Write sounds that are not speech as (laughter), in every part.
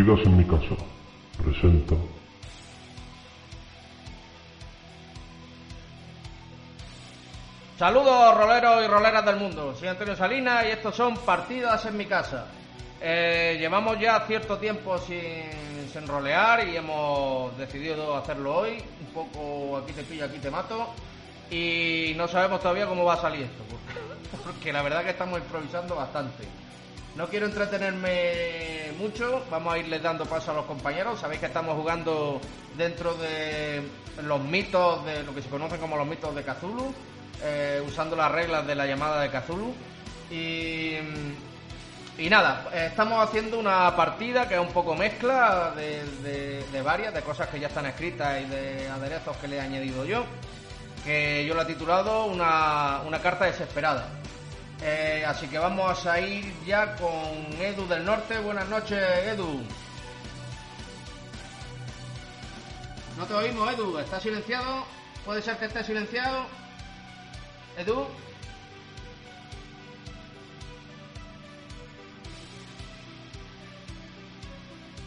Partidas en mi casa. Presenta. Saludos roleros y roleras del mundo. Soy Antonio Salinas y estos son Partidas en mi casa. Eh, llevamos ya cierto tiempo sin, sin rolear y hemos decidido hacerlo hoy. Un poco aquí te pillo, aquí te mato. Y no sabemos todavía cómo va a salir esto. Porque, (laughs) porque la verdad que estamos improvisando bastante. No quiero entretenerme mucho, vamos a irles dando paso a los compañeros. Sabéis que estamos jugando dentro de los mitos, de lo que se conocen como los mitos de Cthulhu, eh, usando las reglas de la llamada de Cthulhu. Y, y nada, estamos haciendo una partida que es un poco mezcla de, de- de varias, de cosas que ya están escritas y de aderezos que le he añadido yo, que yo la he titulado una, una carta desesperada. Eh, así que vamos a ir ya con Edu del Norte. Buenas noches, Edu. No te oímos, Edu. ¿Estás silenciado? ¿Puede ser que esté silenciado? Edu.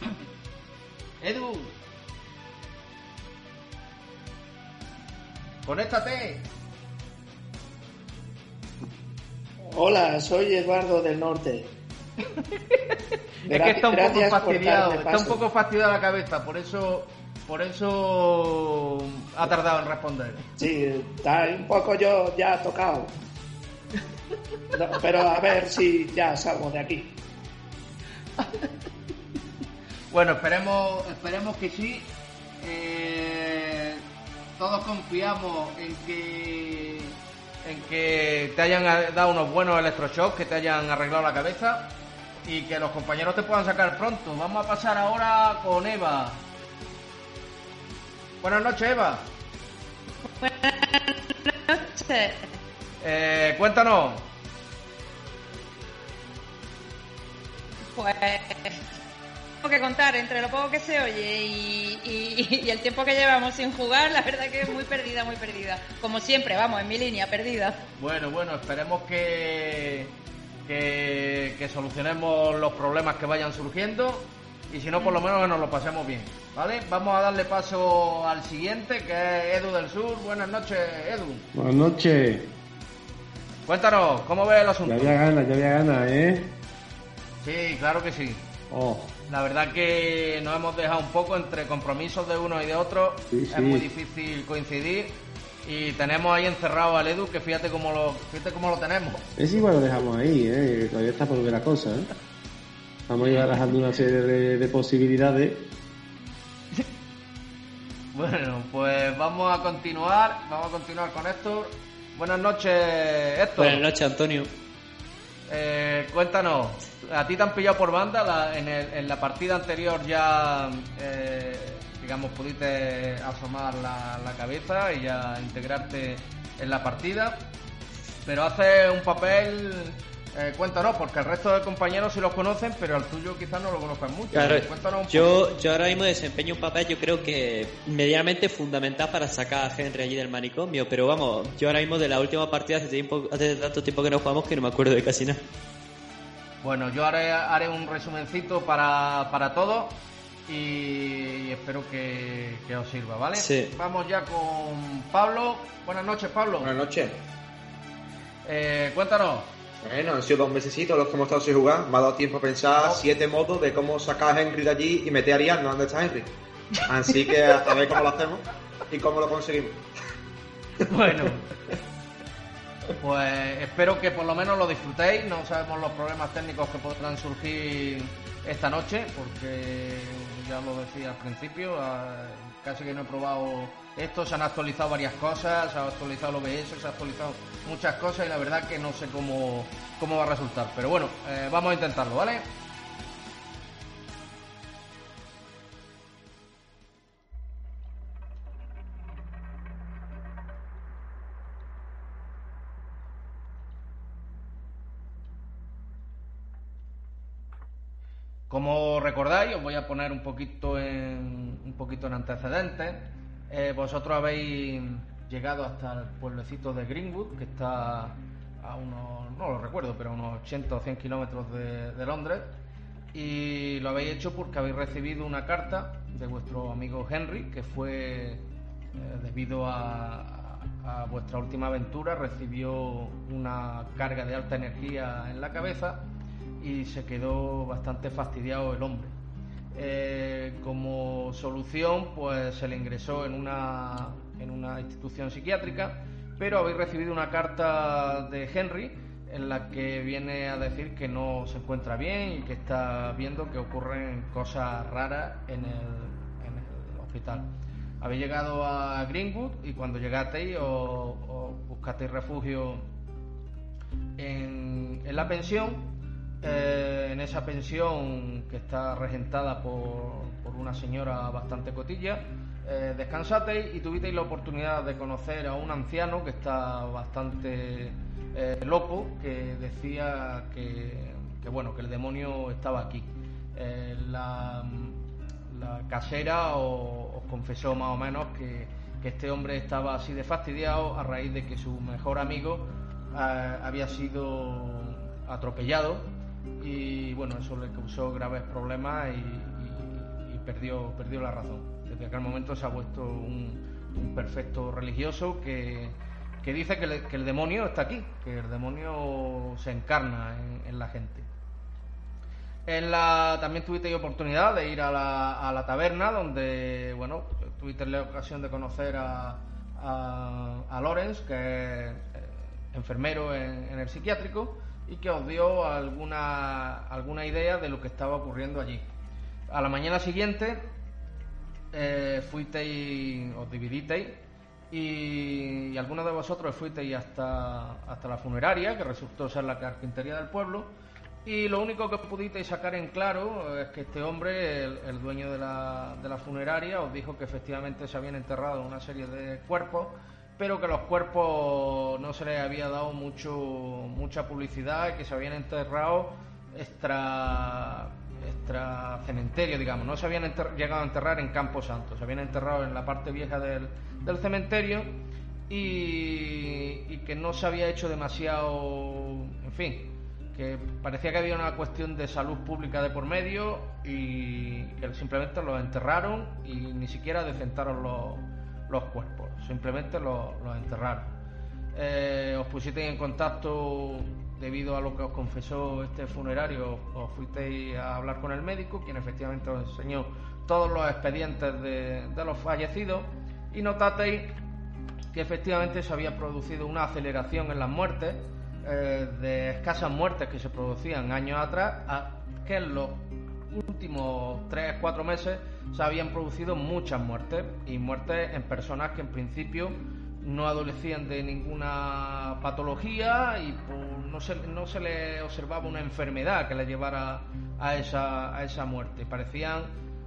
(coughs) Edu. Conéctate. Hola, soy Eduardo del Norte. (laughs) Es que está un poco fastidiado, está un poco fastidiada la cabeza, por eso, por eso ha tardado en responder. Sí, está un poco yo ya tocado. No, pero a ver si ya salgo de aquí. (laughs) Bueno, esperemos, esperemos que sí. Eh, todos confiamos en que en que te hayan dado unos buenos electroshocks, que te hayan arreglado la cabeza y que los compañeros te puedan sacar pronto. Vamos a pasar ahora con Eva. Buenas noches, Eva. noches. Eh, cuéntanos. Pues que contar entre lo poco que se oye y, y- y el tiempo que llevamos sin jugar, la verdad que es muy perdida, muy perdida. Como siempre, vamos, en mi línea, perdida. Bueno, bueno, esperemos que, que, que solucionemos los problemas que vayan surgiendo y si no, por lo menos que nos lo pasemos bien. ¿Vale? Vamos a darle paso al siguiente, que es Edu del Sur. Buenas noches, Edu. Buenas noches. Cuéntanos, ¿cómo ves el asunto? Ya había ganas, ya había ganas, ¿eh? Sí, claro que sí. Oh, La verdad que nos hemos dejado un poco entre compromisos de uno y de otro. Sí, Es sí. muy difícil coincidir. Y tenemos ahí encerrado al Edu, que fíjate cómo lo, fíjate cómo lo tenemos. es igual lo dejamos ahí, ¿eh? Todavía está por ver la cosa, ¿eh? Vamos a ir barajando una serie de, de posibilidades. (laughs) Bueno, pues vamos a continuar, vamos a continuar con Héctor. Buenas noches, Héctor. Buenas noches, Antonio. Eh, cuéntanos, ¿a ti te han pillado por banda? En, el- en la partida anterior ya, eh, digamos, pudiste asomar la, la cabeza y ya integrarte en la partida, pero hace un papel, eh, cuéntanos, porque el resto de compañeros sí los conocen, pero al tuyo quizás no lo conozcan mucho. Claro, Cuéntanos un poco. yo, yo ahora mismo desempeño un papel, yo creo que medianamente fundamental para sacar a Henry allí del manicomio, pero vamos, yo ahora mismo de la última partida hace, tiempo, hace tanto tiempo que no jugamos que no me acuerdo de casi nada. Bueno, yo haré, haré un resumencito para, para todos y espero que, que os sirva, ¿vale? Sí. Vamos ya con Pablo. Buenas noches, Pablo. Buenas noches. Eh, cuéntanos. Bueno, han sido dos mesecitos los que hemos estado sin jugar. Me ha dado tiempo a pensar siete modos de cómo sacar a Henry de allí y meter a Ariadna donde está Henry. Así que a, ver cómo lo hacemos y cómo lo conseguimos. Bueno, pues espero que por lo menos lo disfrutéis. No sabemos los problemas técnicos que podrán surgir esta noche, porque ya lo decía al principio, ah, casi que no he probado esto. Se han actualizado varias cosas, se ha actualizado el OBS, se ha actualizado muchas cosas y la verdad que no sé cómo, cómo va a resultar. Pero bueno, eh, vamos a intentarlo, ¿vale? Como recordáis, os voy a poner un poquito en, un poquito en antecedentes. Eh, vosotros habéis llegado hasta el pueblecito de Greenwood, que está a unos, no lo recuerdo, pero a unos 80 o 100 kilómetros de, Londres. Y lo habéis hecho porque habéis recibido una carta de vuestro amigo Henry, que fue eh, debido a vuestra última aventura, recibió una carga de alta energía en la cabeza y se quedó bastante fastidiado el hombre. Eh, como solución, pues se le ingresó en una, en una institución psiquiátrica, pero habéis recibido una carta de Henry en la que viene a decir que no se encuentra bien y que está viendo que ocurren cosas raras en el, en el hospital. Habéis llegado a Greenwood y cuando llegasteis os buscasteis refugio en, en la pensión eh, en esa pensión que está regentada por, por una señora bastante cotilla, eh, descansasteis y tuvisteis la oportunidad de conocer a un anciano que está bastante eh, loco, que decía que, que, bueno, que el demonio estaba aquí. Eh, la, casera os, confesó más o menos que, que, este hombre estaba así de fastidiado a raíz de que su mejor amigo había sido atropellado y bueno, eso le causó graves problemas y, perdió, perdió la razón. Desde aquel momento se ha vuelto un, perfecto religioso que, que dice que, el demonio está aquí, que el demonio se encarna en, la gente. En la, también tuviste oportunidad de ir a la, a la taberna donde, bueno, tuviste la ocasión de conocer a, a, a Lorenz, que es enfermero en, en el psiquiátrico, y que os dio alguna, alguna idea de lo que estaba ocurriendo allí. A la mañana siguiente eh, fuisteis, os dividisteis y, y, algunos de vosotros fuisteis hasta, hasta la funeraria, que resultó ser la carpintería del pueblo, y lo único que pudisteis sacar en claro es que este hombre, el, el dueño de la, de la funeraria, os dijo que efectivamente se habían enterrado una serie de cuerpos pero que los cuerpos no se les había dado mucho mucha publicidad, que se habían enterrado extra extra cementerio, digamos, no se habían llegado a enterrar en Campo Santo, se habían enterrado en la parte vieja del, del cementerio y, que no se había hecho demasiado, en fin, que parecía que había una cuestión de salud pública de por medio y que simplemente los enterraron y ni siquiera decentaron los, los cuerpos, simplemente los, enterraron. Eh, os pusisteis en contacto debido a lo que os confesó este funerario, os fuisteis a hablar con el médico, quien efectivamente os enseñó todos los expedientes de, de los fallecidos y notasteis que efectivamente se había producido una aceleración en las muertes, eh, de escasas muertes que se producían años atrás, a que en los últimos 3-4 meses se habían producido muchas muertes y muertes en personas que en principio no adolecían de ninguna patología y pues, no, se, no se le observaba una enfermedad que le llevara a esa, a esa muerte. Parecían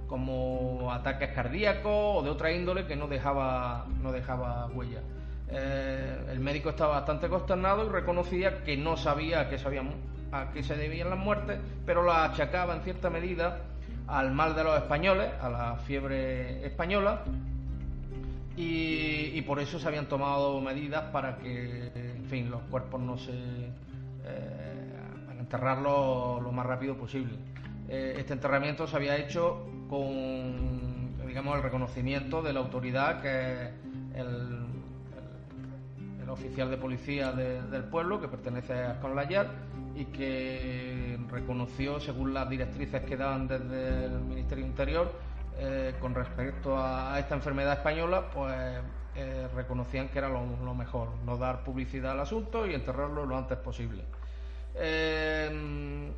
como ataques cardíacos o de otra índole que no dejaba, no dejaba huella. Eh, el médico estaba bastante consternado y reconocía que no sabía a qué, sabían, a qué se debían las muertes, pero la achacaba en cierta medida al mal de los españoles, a la fiebre española, y, por eso se habían tomado medidas para que, en fin, los cuerpos no se. Eh, enterrarlos lo más rápido posible. Eh, este enterramiento se había hecho con, digamos, el reconocimiento de la autoridad que el, oficial de policía de, del pueblo, que pertenece a Conlayar y que reconoció, según las directrices que daban desde el Ministerio Interior, eh, con respecto a esta enfermedad española, pues eh, reconocían que era lo, mejor, no dar publicidad al asunto y enterrarlo lo antes posible. Eh,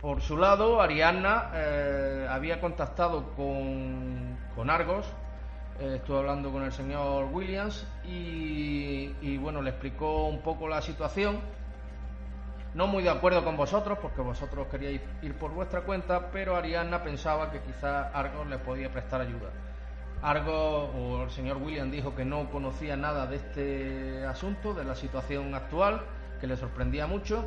por su lado, Ariadna había contactado con, con Argos, estuve hablando con el señor Williams y, y bueno, le explicó un poco la situación no muy de acuerdo con vosotros, porque vosotros queríais ir por vuestra cuenta, pero Arianna pensaba que quizá Argos le podía prestar ayuda. Argos o el señor William dijo que no conocía nada de este asunto, de la situación actual, que le sorprendía mucho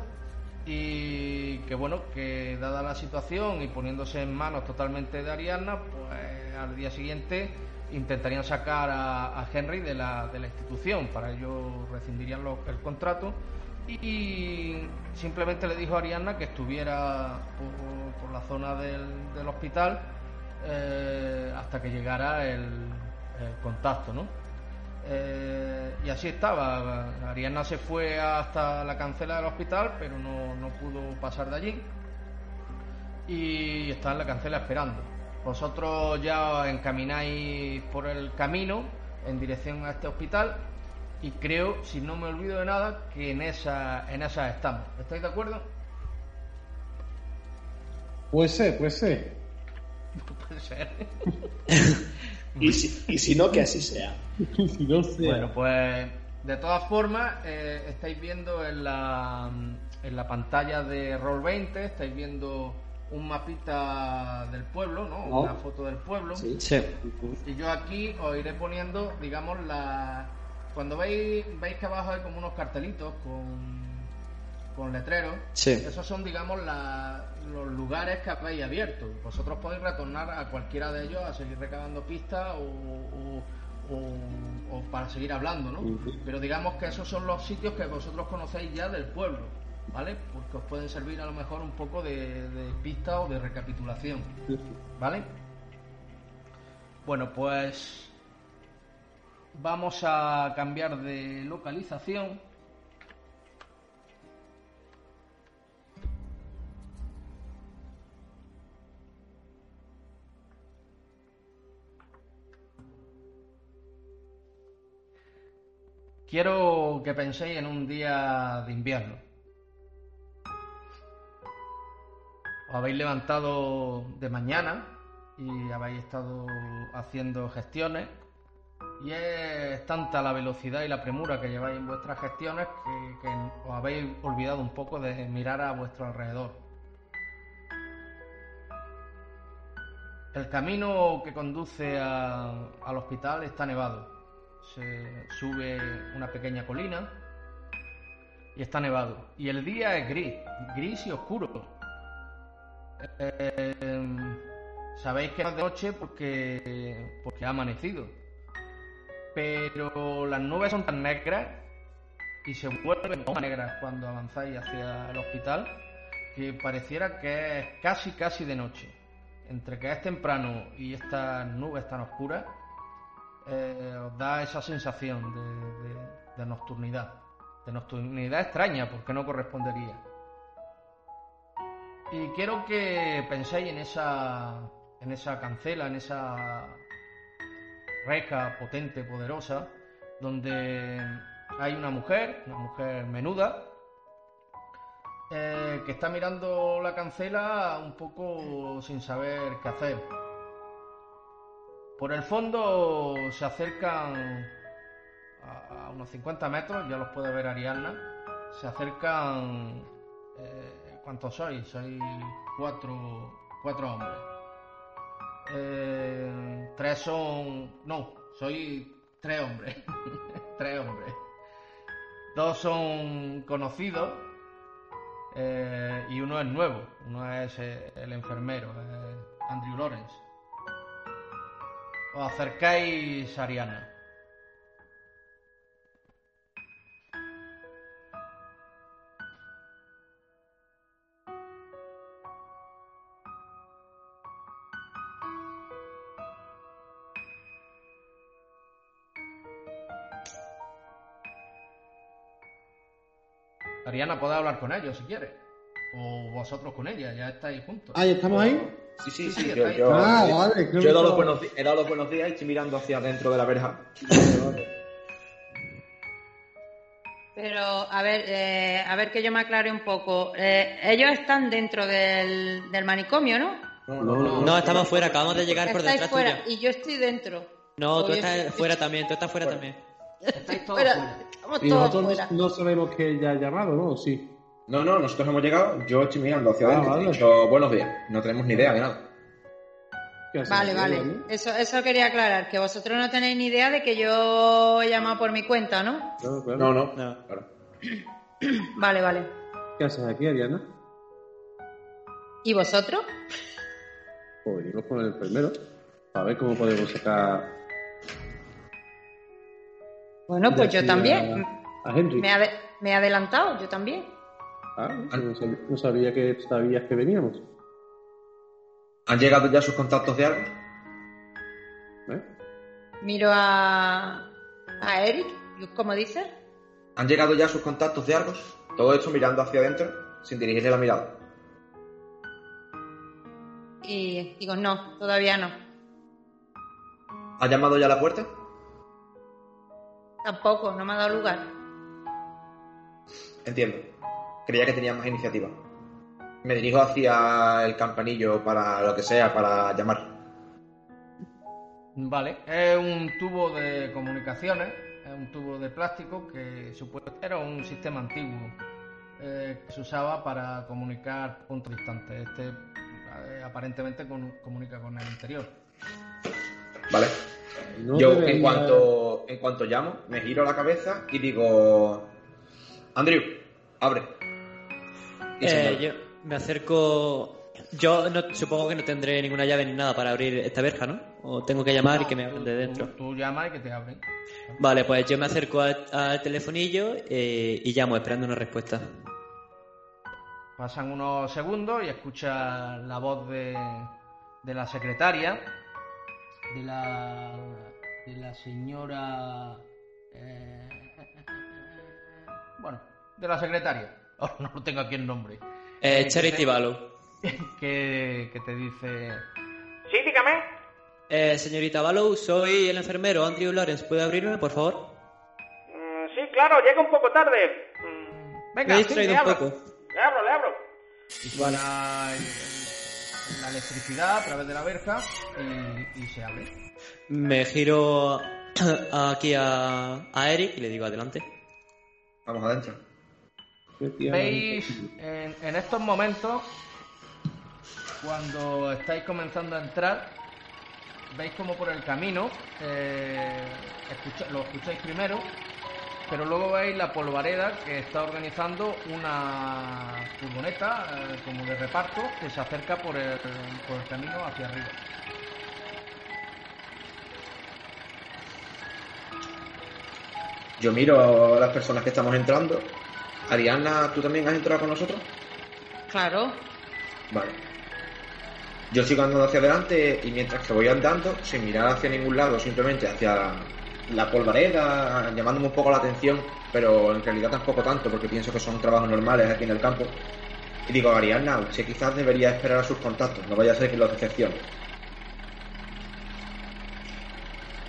y que bueno, que dada la situación y poniéndose en manos totalmente de Arianna, pues al día siguiente intentarían sacar a, Henry de la, de la, institución, para ello rescindirían el contrato y simplemente le dijo a Arianna que estuviera por, la zona del, hospital eh, hasta que llegara el, contacto, ¿no? Eh, y así estaba. Arianna se fue hasta la cancela del hospital, pero no, no pudo pasar de allí. Y está en la cancela esperando. Vosotros ya encamináis por el camino en dirección a este hospital y creo, si no me olvido de nada, que en esa, en esa estamos. ¿Estáis de acuerdo? Puede ser, puede ser. puede ser. y, si, y si no, que así sea. (laughs) si no sea. Bueno, pues de todas formas, eh, estáis viendo en la, en la pantalla de Roll20, estáis viendo un mapita del pueblo, ¿no? Una foto del pueblo. Sí. sí. Y yo aquí os iré poniendo, digamos, la cuando veis, veis que abajo hay como unos cartelitos con, con letreros, esos son, digamos, los lugares que habéis abierto. Vosotros podéis retornar a cualquiera de ellos a seguir recabando pistas o, para seguir hablando, ¿no? Pero digamos que esos son los sitios que vosotros conocéis ya del pueblo, ¿vale? Porque os pueden servir a lo mejor un poco de, de pista o de recapitulación, ¿vale? Bueno, pues Vamos a cambiar de localización. Quiero que penséis en un día de invierno. Os habéis levantado de mañana y habéis estado haciendo gestiones y es tanta la velocidad y la premura que lleváis en vuestras gestiones que, os habéis olvidado un poco de mirar a vuestro alrededor. El camino que conduce al hospital está nevado. Se sube una pequeña colina y está nevado. Y el día es gris, gris y oscuro. Eh, sabéis que es de noche porque, porque ha amanecido pero las nubes son tan negras y se vuelven más negras cuando avanzáis hacia el hospital que pareciera que es casi casi de noche. Entre que es temprano y estas nubes tan oscuras, eh, os da esa sensación de, nocturnidad. De nocturnidad extraña, porque no correspondería. Y quiero que penséis en esa, en esa cancela, en esa reca, potente, poderosa, donde hay una mujer, una mujer menuda, eh, que está mirando la cancela un poco sin saber qué hacer. Por el fondo se acercan a, unos 50 metros, ya los puede ver Ariadna, se acercan... Eh, ¿Cuántos sois? Sois cuatro, cuatro hombres. Eh, tres son. No, soy tres hombres. (laughs) tres hombres. Dos son conocidos eh, y uno es nuevo. Uno es eh, el enfermero, Andrew Lawrence. Os acercáis a Ariana. Ariana, puede hablar con ellos si quiere. O vosotros con ella, ya estáis juntos. Ah, ¿ya estamos ahí? Sí, sí, Sí, yo, Ah, vale, yo he dado, los buenos, he dado los buenos días y estoy mirando hacia adentro de la verja. Pero, a ver, eh, a ver que yo me aclare un poco. Eh, ellos están dentro del, del manicomio, ¿no? No, No, no, No, estamos fuera, acabamos de llegar por detrás fuera tuya. y yo estoy dentro. No, tú estás estoy- fuera también, tú estás fuera también. Estáis todos Fuera, fuera. estamos Y todos nosotros fuera. no, sabemos que ella ha llamado, ¿no? Sí. No, no, nosotros hemos llegado, yo estoy mirando hacia Ah, vale. He dicho buenos días, no tenemos ni idea de nada. Vale, vale. ¿no? Eso, eso quería aclarar, que vosotros no tenéis ni idea de que yo he llamado por mi cuenta, ¿no? Claro. No, no. No. Claro. (clears throat) Vale, vale. ¿Qué haces aquí, Ariana? ¿Y vosotros? Pues venimos con el enfermero. A ver cómo podemos sacar. Bueno, pues yo también. A, a Henry. Me, he ade- me he adelantado, yo también. Ah, no sabía, no sabía que sabías que veníamos. ¿Han llegado ya sus contactos de algo? ¿Eh? Miro a, a Eric, ¿cómo dices? ¿Han llegado ya sus contactos de Argos? Todo esto mirando hacia adentro, sin dirigirle la mirada. Y digo, no, todavía no. ¿Ha llamado ya a la puerta? Tampoco, no me ha dado lugar. Entiendo. Creía que tenía más iniciativa. Me dirijo hacia el campanillo para lo que sea, para llamar. Vale, es un tubo de comunicaciones, es un tubo de plástico que supuestamente era un sistema antiguo eh, que se usaba para comunicar puntos distantes. Este eh, aparentemente con- comunica con el interior. ¿Vale? No Yo, debería- en cuanto, en cuanto llamo, me giro la cabeza y digo... Andrew, abre. Y Eh, yo me acerco. Yo no, supongo que no tendré ninguna llave ni nada para abrir esta verja, ¿no? O tengo que llamar y que me abran de dentro. Tú, tú llamas y que te abren. Vale, pues yo me acerco al, al telefonillo eh, y llamo esperando una respuesta. Pasan unos segundos y escucha la voz de, de la secretaria, de la, de la señora... eh, bueno, de la secretaria. Ahora (laughs) no lo tengo aquí el nombre. Eh, que Charity te- Valo. (laughs) Que, que te dice... Sí, dígame. Eh, señorita Valo, soy el enfermero Andrew Lawrence. ¿Puede abrirme, por favor? Mm, sí, claro, llega un poco tarde. Mm, Venga, me he distraído un abro. poco. le abro, le abro. Y suena la electricidad a través de la verja y, y se abre. Me giro (coughs) aquí a, a Eric y le digo adelante. Vamos adentro. Veis en, en estos momentos, cuando estáis comenzando a entrar, veis como por el camino, eh, escucha- lo escucháis primero, pero luego veis la polvareda que está organizando una furgoneta eh, como de reparto que se acerca por el, por el camino hacia arriba. Yo miro a las personas que estamos entrando. Ariana, ¿tú también has entrado con nosotros? Claro. Vale. Yo sigo andando hacia adelante y mientras que voy andando, sin mirar hacia ningún lado, simplemente hacia la polvareda, llamándome un poco la atención, pero en realidad tampoco tanto, porque pienso que son trabajos normales aquí en el campo. Y digo, Ariana, usted quizás debería esperar a sus contactos, no vaya a ser que los decepcione.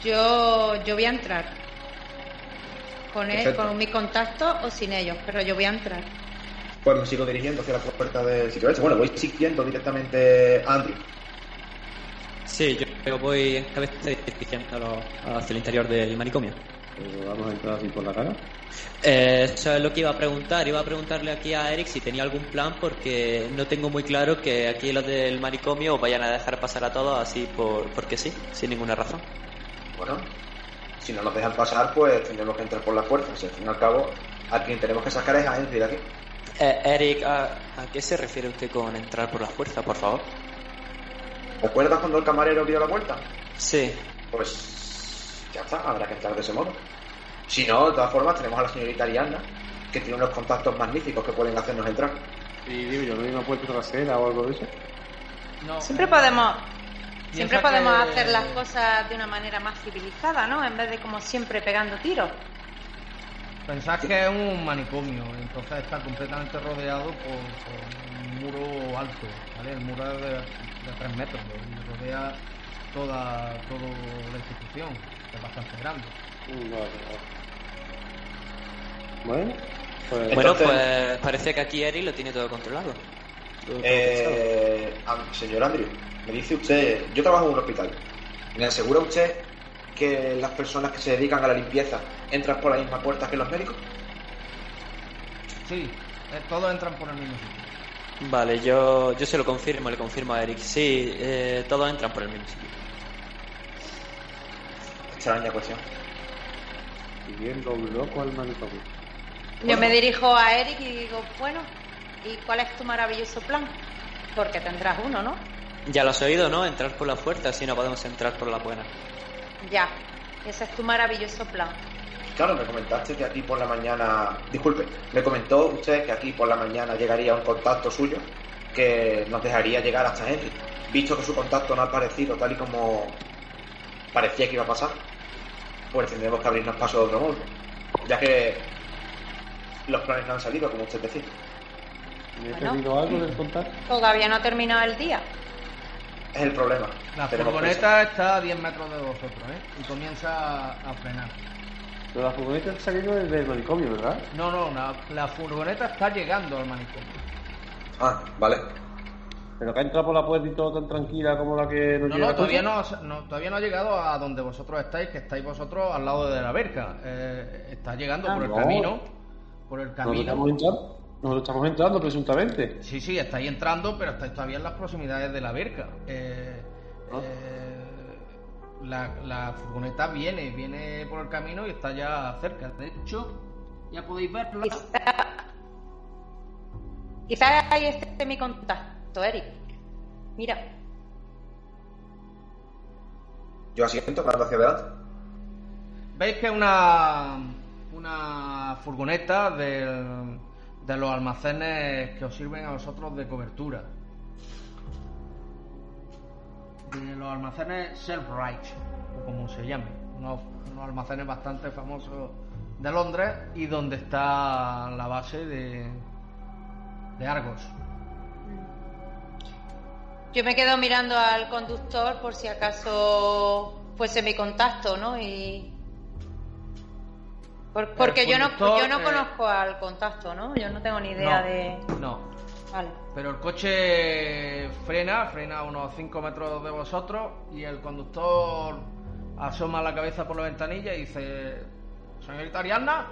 Yo, yo voy a entrar. Con él, con mi contacto o sin ellos, pero yo voy a entrar. Pues me sigo dirigiendo hacia la puerta del sitio este. Bueno, voy siguiendo directamente a Andrew. Sí, yo, voy cabeza dirigiendo hacia el interior del manicomio. Pues vamos a entrar así por la cara. Eh, eso es lo que iba a preguntar. Iba a preguntarle aquí a Eric si tenía algún plan porque no tengo muy claro que aquí los del manicomio vayan a dejar pasar a todos así por porque sí, sin ninguna razón. Bueno, si no nos dejan pasar, pues tendremos que entrar por la fuerza. Si al fin y al cabo, a quien tenemos que sacar es a Henry de aquí. Eh, Eric, ¿a, a qué se refiere usted con entrar por la fuerza, por favor? ¿Recuerdas cuando el camarero dio la vuelta? Sí. Pues ya está, habrá que entrar de ese modo. Si no, de todas formas, tenemos a la señorita Ariana, que tiene unos contactos magníficos que pueden hacernos entrar. Y digo, yo no hay una puerta trasera o algo de eso. No, Siempre podemos, siempre podemos que- hacer las cosas de una manera más civilizada, ¿no? En vez de como siempre pegando tiros. Pensad que es un manicomio, entonces está completamente rodeado por, por un muro alto, ¿vale? El muro es de, de 3 metros y rodea toda, toda la institución, que es bastante grande. Bueno, pues... Bueno, Entonces- pues parece que aquí Eri lo tiene todo controlado. Todo Eh, am- señor Andrew, me dice usted, yo trabajo en un hospital. ¿Me asegura usted que las personas que se dedican a la limpieza entran por la misma puerta que los médicos? Sí, eh, todos entran por el mismo sitio. Vale, yo, yo se lo confirmo, le confirmo a Eric. Sí, eh, todos entran por el mismo sitio. Extraña cuestión. Siguiendo un loco al manicomio. Yo me dirijo a Eric y digo, bueno, ¿y cuál es tu maravilloso plan? Porque tendrás uno, ¿no? Ya lo has oído, ¿no? Entrar por la puerta, así no podemos entrar por la buena. Ya, ese es tu maravilloso plan. Claro, me comentaste que aquí por la mañana, disculpe, me comentó usted que aquí por la mañana llegaría un contacto suyo que nos dejaría llegar hasta Henry. Visto que su contacto no ha aparecido tal y como parecía que iba a pasar, pues tendremos que abrirnos paso de otro modo, ya que los planes no han salido, como usted decía. ¿Me he Bueno. perdido algo del contacto? Todavía no ha terminado el día. Es el problema. La Tenemos furgoneta está a 10 metros de vosotros, ¿eh? Y comienza a, frenar. Pero la furgoneta está saliendo desde el manicomio, ¿verdad? No, no, la, la furgoneta está llegando al manicomio. Ah, vale. Pero que ha entrado por la puerta y todo tan tranquila como la que nos No, llega no, todavía no, no, todavía no ha llegado a donde vosotros estáis, que estáis vosotros al lado de la verca. Eh, está llegando Ah, por el no. camino. Por el camino. entrando, nosotros estamos entrando presuntamente. Sí, sí, estáis entrando, pero estáis todavía en las proximidades de la verca. Eh, Ah. eh, la, la furgoneta viene, viene por el camino y está ya cerca. De hecho, ya podéis verla. Quizás ahí esté mi contacto, Eric. Mira, Yo asiento, mirando hacia adelante. Veis que es una, una furgoneta del- de los almacenes que os sirven a vosotros de cobertura. De los almacenes Self-Right, o como se llame. Unos, almacenes bastante famosos de Londres y donde está la base de, de Argos. yo me quedo mirando al conductor por si acaso fuese mi contacto, ¿no? Y por- porque yo no yo no eh, conozco al contacto, ¿no? Yo no tengo ni idea No, de. No, Vale. Pero el coche frena, frena a unos 5 metros de vosotros y el conductor asoma la cabeza por la ventanilla y dice, señorita Ariadna,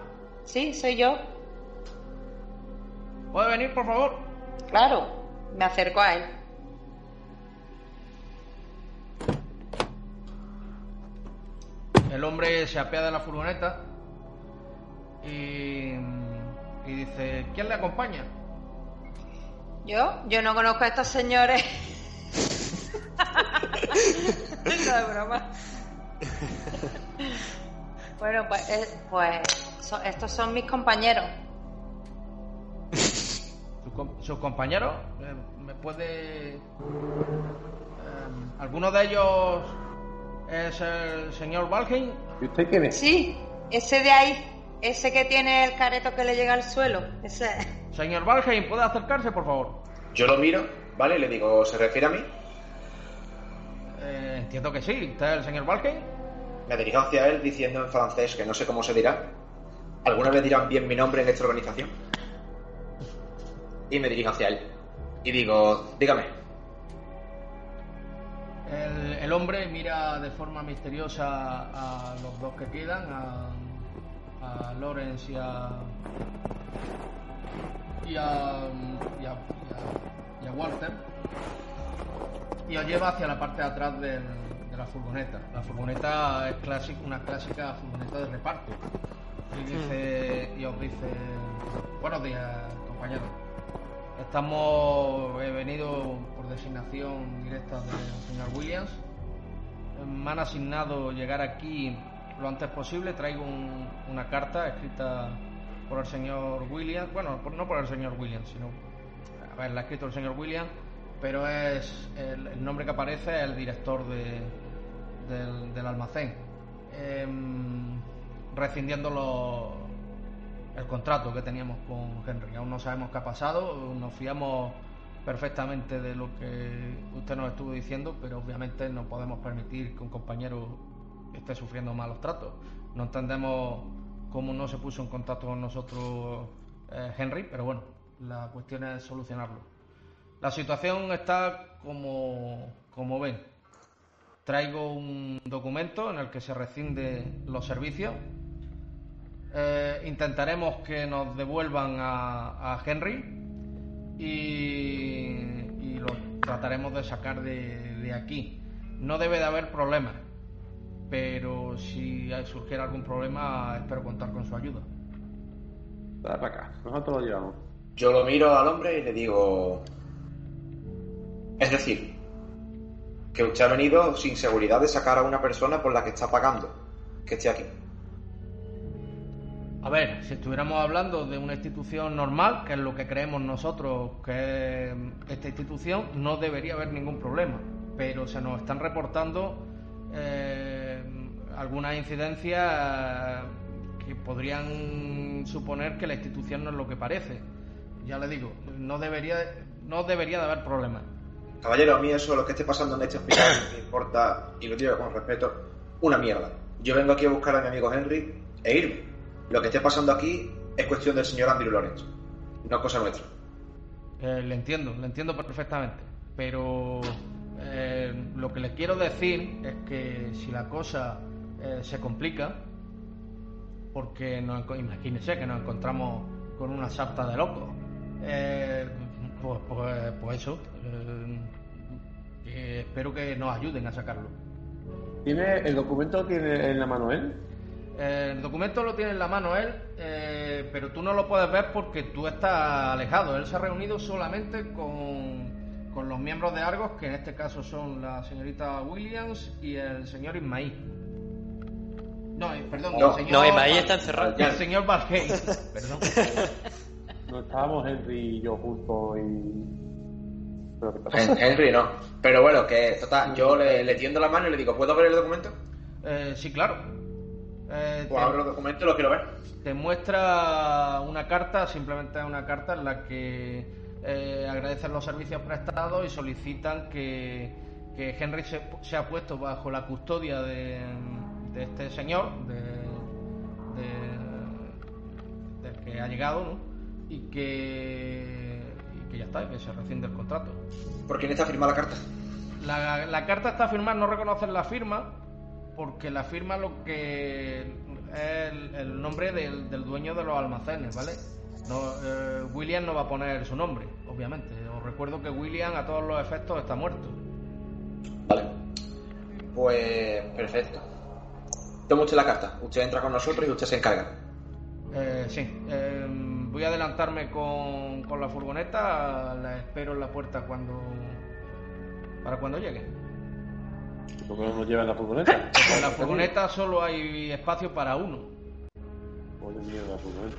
Sí, soy yo. ¿puede venir por favor? Claro. Me acerco a él. El hombre se apea de la furgoneta y, y dice, ¿quién le acompaña? ¿Yo? Yo no conozco a estos señores. (laughs) no es broma. bueno, pues, eh, pues so- estos son mis compañeros. ¿Sus, com- sus compañeros? Eh, ¿Me puede...? eh, ¿Alguno de ellos es el señor Valheim? ¿Y usted quién es? Sí, ese de ahí, ese que tiene el careto que le llega al suelo. Ese. Señor Valheim, ¿puede acercarse, por favor? Yo lo miro, ¿vale? Le digo, ¿se refiere a mí? Eh, entiendo que sí. ¿Usted es el señor Valheim? Me dirijo hacia él diciendo en francés que no sé cómo se dirá. ¿Alguna vez dirán bien mi nombre en esta organización? Y me dirijo hacia él. Y digo, dígame. El, el hombre mira de forma misteriosa a los dos que quedan, a, a Lawrence y a, y a, y a, y a- Walter y os lleva hacia la parte de atrás del- de la furgoneta. La furgoneta es clásica, una clásica furgoneta de reparto. Y, dice, y os dice, buenos días compañeros. Estamos, he venido por designación directa del señor Williams. Me han asignado llegar aquí lo antes posible. Traigo un- una carta escrita por el señor Williams. Bueno, no por el señor Williams, sino. A ver, la ha escrito el señor Williams, pero es el, nombre que aparece el director de- del, almacén. Em, rescindiendo los, el contrato que teníamos con Henry. Aún no sabemos qué ha pasado, nos fiamos perfectamente de lo que usted nos estuvo diciendo, pero obviamente no podemos permitir que un compañero esté sufriendo malos tratos. No entendemos cómo no se puso en contacto con nosotros eh, Henry, pero bueno, la cuestión es solucionarlo. La situación está como, como ven. Traigo un documento en el que se rescinde los servicios. Eh, intentaremos que nos devuelvan a, Henry y, y lo trataremos de sacar de, de aquí. No debe de haber problemas, pero si surgiera algún problema, espero contar con su ayuda. Dale para acá, nosotros lo llevamos. Yo lo miro al hombre y le digo... Es decir, que usted ha venido sin seguridad de sacar a una persona por la que está pagando que esté aquí. A ver, si estuviéramos hablando de una institución normal, que es lo que creemos nosotros que es esta institución, no debería haber ningún problema. Pero se nos están reportando eh, algunas incidencias que podrían suponer que la institución no es lo que parece. Ya le digo, no debería, no debería de haber problemas. Caballero, a mí eso, lo que esté pasando en este hospital, me importa, y lo digo con respeto, una mierda. Yo vengo aquí a buscar a mi amigo Henry e irme. Lo que esté pasando aquí es cuestión del señor Andrew Lawrence, no cosa nuestra. Eh, le entiendo, le entiendo perfectamente. Pero eh, lo que le quiero decir es que si la cosa eh, se complica, porque nos, imagínese que nos encontramos con una sapta de locos, eh, pues, pues- pues eso, eh, espero que nos ayuden a sacarlo. ¿Tiene el documento tiene en la mano él? El documento lo tiene en la mano él, eh, pero tú no lo puedes ver porque tú estás alejado. Él se ha reunido solamente con, con los miembros de Argos, que en este caso son la señorita Williams y el señor Ismaí. No, eh, perdón, No, el señor no, Ismaí Val- está encerrado. El señor Valgey, (laughs) perdón. No estábamos Henry y yo juntos y... Henry no. Pero bueno, que total, yo le, le tiendo la mano y le digo, ¿puedo ver el documento? Eh, sí, claro. Eh, Pues abro el documento y lo quiero ver. te muestra una carta, simplemente es una carta en la que eh, agradecen los servicios prestados y solicitan que, que Henry se, se ha puesto bajo la custodia de, de este señor, de, de- del que ha llegado, ¿no? y que, y que ya está, y que se rescinde el contrato. ¿Por quién está firmada la carta? La, la carta está firmada, no reconocen la firma, porque la firma lo que es el, el nombre del, del dueño de los almacenes, ¿vale? No, eh, William no va a poner su nombre, obviamente. Os recuerdo que William a todos los efectos está muerto. Vale. Pues perfecto. Toma usted la carta. Usted entra con nosotros y usted se encarga. Eh, sí, eh, voy a adelantarme con, con la furgoneta, la espero en la puerta cuando para cuando llegue. ¿Por qué no nos llevan la furgoneta? (laughs) En la (laughs) furgoneta solo hay espacio para uno. Oye, mierda, la furgoneta.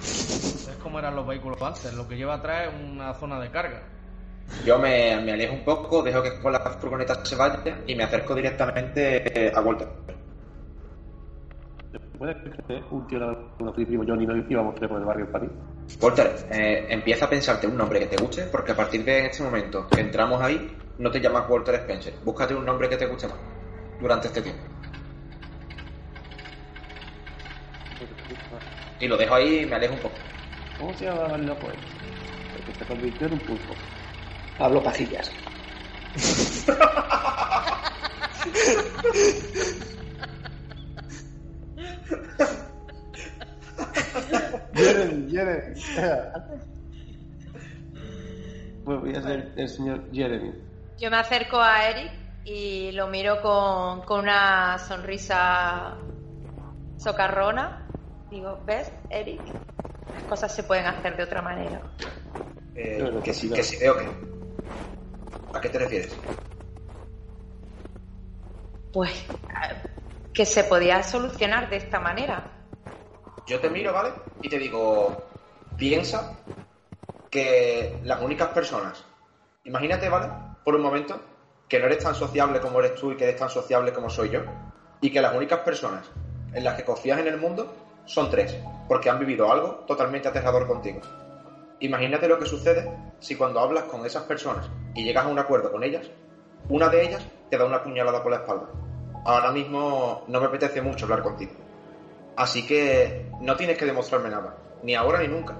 Es como eran los vehículos antes, lo que lleva atrás es una zona de carga. Yo me, me alejo un poco, dejo que con la furgoneta se vaya y me acerco directamente a Walter. ¿Puedes creer un tío de una primo Johnny no íbamos tres por el barrio en París? Walter, eh, empieza a pensarte un nombre que te guste, porque a partir de este momento que entramos ahí, no te llamas Walter Spencer. Búscate un nombre que te guste más durante este tiempo. Y lo dejo ahí y me alejo un poco. ¿Cómo se llama el loco? El que se convirtió en un pulpo. Pablo Pajillas. (laughs) Jeremy, Jeremy. Pues voy a ser el señor Jeremy. Yo me acerco a Eric y lo miro con, con una sonrisa socarrona. Digo, ¿ves, Eric? Las cosas se pueden hacer de otra manera. Eh, que, si, claro. que si veo que. ¿A qué te refieres? Pues que se podía solucionar de esta manera. Yo te miro, ¿vale? Y te digo, piensa que las únicas personas, imagínate, ¿vale? Por un momento, que no eres tan sociable como eres tú y que eres tan sociable como soy yo, y que las únicas personas en las que confías en el mundo son tres, porque han vivido algo totalmente aterrador contigo. Imagínate lo que sucede si cuando hablas con esas personas y llegas a un acuerdo con ellas, una de ellas te da una puñalada por la espalda. Ahora mismo no me apetece mucho hablar contigo. Así que no tienes que demostrarme nada, ni ahora ni nunca.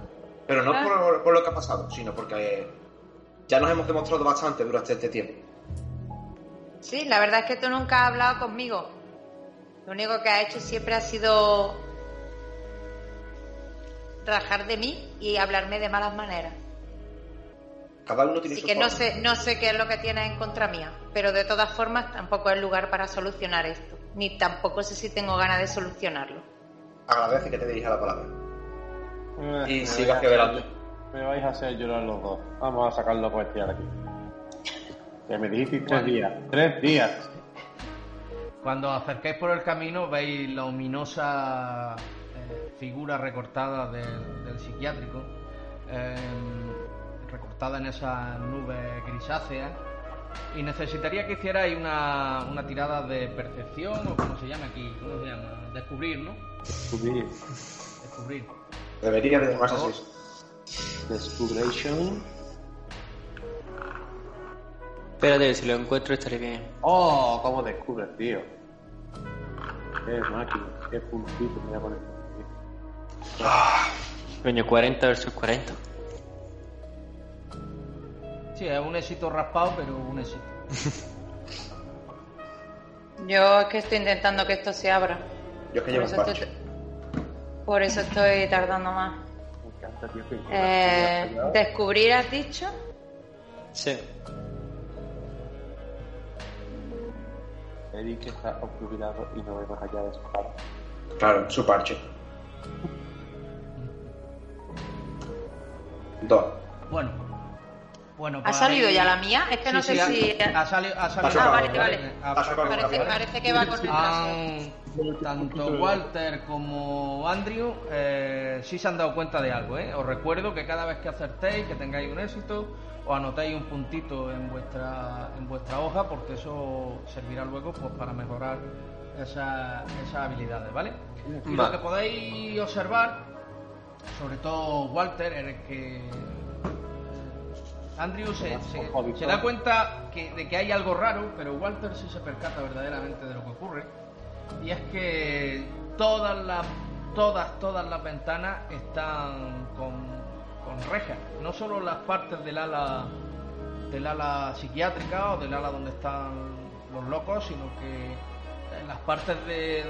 Pero no por, por lo que ha pasado, sino porque ya nos hemos demostrado bastante durante este tiempo. Sí, la verdad es que tú nunca has hablado conmigo. Lo único que has hecho siempre ha sido rajar de mí y hablarme de malas maneras. Cada uno tiene Así su que no sé, no sé qué es lo que tienes en contra mía, pero de todas formas tampoco es lugar para solucionar esto, ni tampoco sé si tengo ganas de solucionarlo. Agradece que te dirija la palabra. Eh, Y vais hacia a hacer- adelante. Me vais a hacer llorar los dos. Vamos a sacarlo a cuestión de aquí. Que me dijisteis tres días. Tres días. Cuando os acerquéis por el camino veis la ominosa eh, figura recortada del, del psiquiátrico, eh, recortada en esa nube grisácea, y necesitaría que hicierais una, una tirada de percepción, o como se llama aquí, ¿cómo se llama? Descubrir, ¿no? Subir. Descubrir. Debería de llamarse así. Descubration. Espérate, si lo encuentro estaré bien. Oh, cómo descubres, tío. Qué máquina, qué puntito me voy a poner. Coño, 40 versus 40. Sí, es un éxito raspado, pero un éxito. (laughs) Yo es que estoy intentando que esto se abra. Yo es que Por llevo eso, un parche. estoy, por eso estoy tardando más. Me encanta, tío. que- Eh, descubrir, has dicho. Sí. Eric está obnubilado y no ve más allá de su cara. Claro, su parche. (laughs) Dos. Bueno. Bueno, ¿Ha salido ahí- ya la mía? Es que no sé sí, si. Ha, ha salido, ha salido Ah, vale, vale. Parece, que va con retraso. Han- tanto Walter como Andrew eh, sí se han dado cuenta de algo. ¿eh? Os recuerdo que cada vez que acertéis, que tengáis un éxito, os anotéis un puntito en vuestra, en vuestra hoja, porque eso servirá luego pues, para mejorar esa- esas habilidades, ¿vale? Y lo que podéis observar, sobre todo Walter, es que Andrew se, se- se da cuenta que- de que hay algo raro, pero Walter sí se percata verdaderamente de lo que ocurre. Y es que todas las, todas, todas las ventanas están con, con rejas. No solo las partes del ala, del ala psiquiátrica o del ala donde están los locos, sino que en las partes de,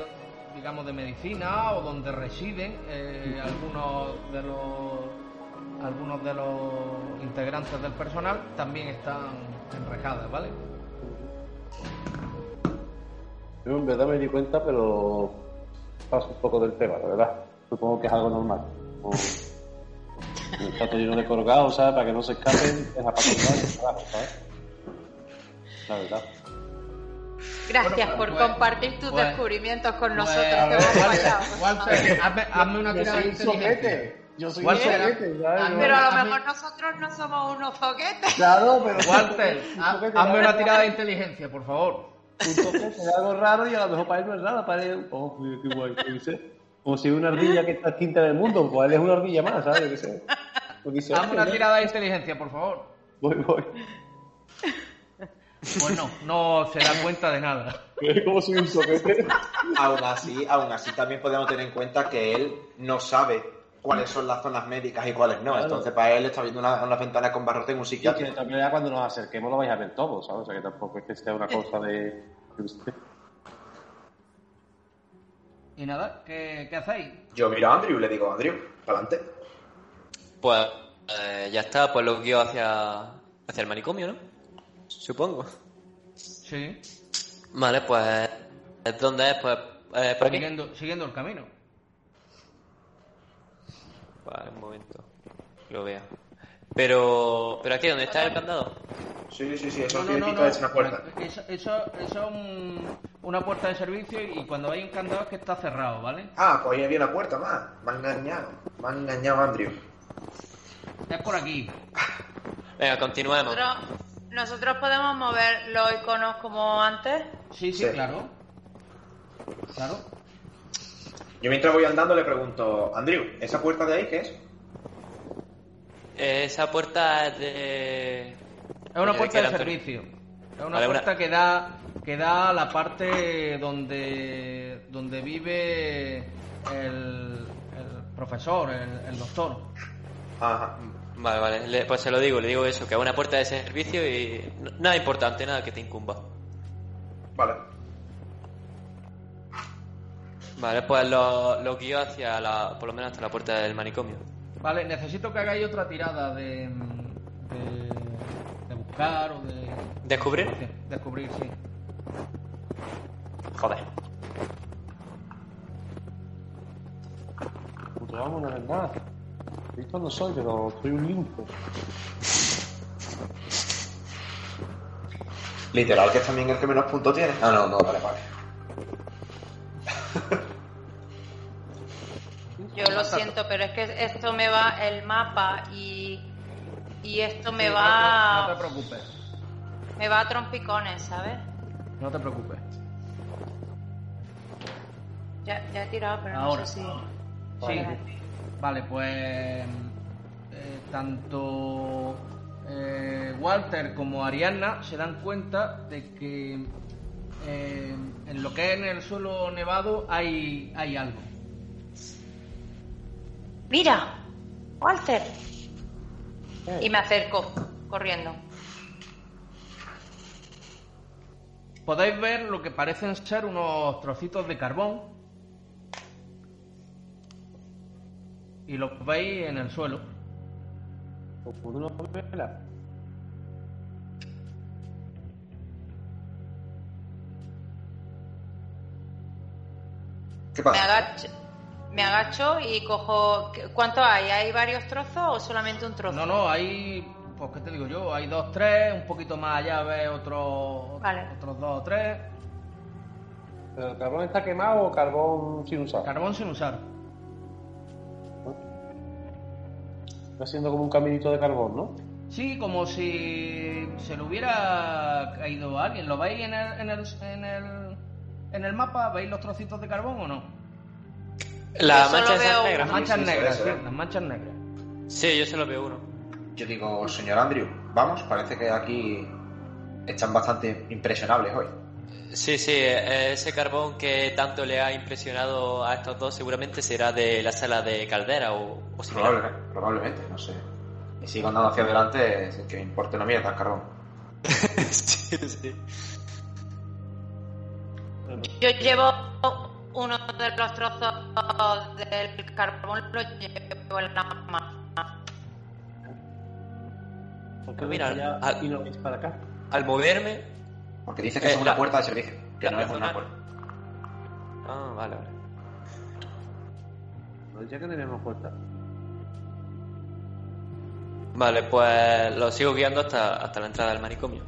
digamos, de medicina o donde residen eh, algunos de los algunos de los integrantes del personal también están enrejadas, ¿vale? Yo en verdad me di cuenta, pero paso un poco del tema, la verdad. Supongo que es algo normal. Como- (laughs) Está todo lleno de colgados, ¿sabes? Para que no se escapen, para colgar y carajo, ¿sabes? La verdad. Gracias Bueno, por pues- compartir tus pues- descubrimientos con Pues, nosotros. ver, hazme, hazme una tirada de Yo soy Walter, un soquete, ¿sabes? hazme- Pero a lo mejor nosotros no somos unos zoquetes. Claro, pero. (laughs) Walter, hazme una tirada de inteligencia, por favor. un toque es algo raro y a lo mejor para él no es nada, para él, oh, qué guay, qué sé. Como si una ardilla que está quinta en el mundo, pues él es una ardilla más, ¿sabes? Yo qué sé. Hazme una ¿no? tirada de inteligencia, por favor. Voy, voy. Pues no, se da cuenta de nada. Es como soy un soquete. Aún así, aún así también podemos tener en cuenta que él no sabe cuáles son las zonas médicas y cuáles no. Claro. Entonces para él está viendo una, una ventana con barrote en un Y que psiquiátrico. también ya cuando nos acerquemos lo vais a ver todo, ¿sabes? O sea que tampoco es que sea una cosa de. Y nada, ¿qué, qué hacéis? Yo miro a Andrew y le digo, Andrew, para adelante. Pues eh, ya está, pues lo guío hacia, hacia el manicomio, ¿no? Supongo. Sí, Vale, pues. ¿Dónde es? Pues. Eh, por aquí. siguiendo, siguiendo el camino. Vale, un momento. Lo veo. Pero. ¿Pero aquí? ¿Dónde está el candado? Sí, sí, sí, eso No, no, significa no, es una puerta. Eso, eso, eso es un- una puerta de servicio y cuando hay un candado es que está cerrado, ¿vale? Ah, pues ahí había una puerta más. Me ha engañado. Me ha engañado Andrew. Es por aquí. Venga, continuemos. Nosotros, nosotros podemos mover los iconos como antes. Sí, sí, Sí. claro. Claro. Yo mientras voy andando le pregunto, Andrew, ¿esa puerta de ahí qué es? Esa puerta es de... Es una ¿De puerta de servicio. Es una Vale, una- puerta que da que da a la parte donde donde vive el, el profesor, el, el doctor. Ajá. Vale, vale. Le- pues se lo digo, le digo eso, que es una puerta de servicio y nada importante, nada que te incumba. Vale. Vale, pues lo, lo guío hacia la, por lo menos hasta la puerta del manicomio. Vale, necesito que hagáis otra tirada de de, de buscar o de ¿Descubrir? de descubrir, sí. Joder. Puto vamos, la verdad. Listo no soy, pero soy un lince. Literal, que es también el que menos puntos tiene. Ah, no, no, vale, vale. Yo lo siento, pero es que esto me va el mapa y y esto me Sí, va No te preocupes, me va a trompicones, ¿sabes? no te preocupes. Ya, ya he tirado, pero Ahora. no sé si Sí. Vale, pues eh, tanto eh, Walter como Ariadna se dan cuenta de que eh, en lo que es en el suelo nevado hay, hay algo. Mira, Walter. Y me acerco corriendo. Podéis ver lo que parecen ser unos trocitos de carbón y los veis en el suelo. Una vela. ¿Qué Me pasa? agacho, me agacho y cojo. ¿Cuánto hay? ¿Hay varios trozos o solamente un trozo? No, no, hay, pues qué te digo yo, hay dos, tres, un poquito más allá ves otros, Vale. otros dos o tres. ¿Pero el carbón está quemado o carbón sin usar? Carbón sin usar. Está haciendo como un caminito de carbón, ¿no? Sí, como si se le hubiera caído a alguien. ¿Lo veis en el, en el, en el, en el mapa? ¿Veis los trocitos de carbón o no? La Yo solo mancha veo- esas negras. Las manchas negras, sí, las manchas negras. Sí, yo solo veo uno. Yo digo, señor Andrew, vamos, parece que aquí están bastante impresionables hoy. Sí, sí, eh, ese carbón que tanto le ha impresionado a estos dos seguramente será de la sala de caldera o, o similar. Probablemente, probablemente, no sé. Y sigo andando hacia adelante sin que me importe una mierda el carbón. (laughs) sí, sí. Yo llevo uno de los trozos del carbón, lo llevo en la mano. ¿Por qué Mira, al- y para acá? Al moverme... Porque dice que Eh, es una la- puerta de servicio, que no es una puerta. Ah, vale, vale. No decía que tenemos puerta. Vale, pues lo sigo guiando hasta, hasta la entrada del manicomio.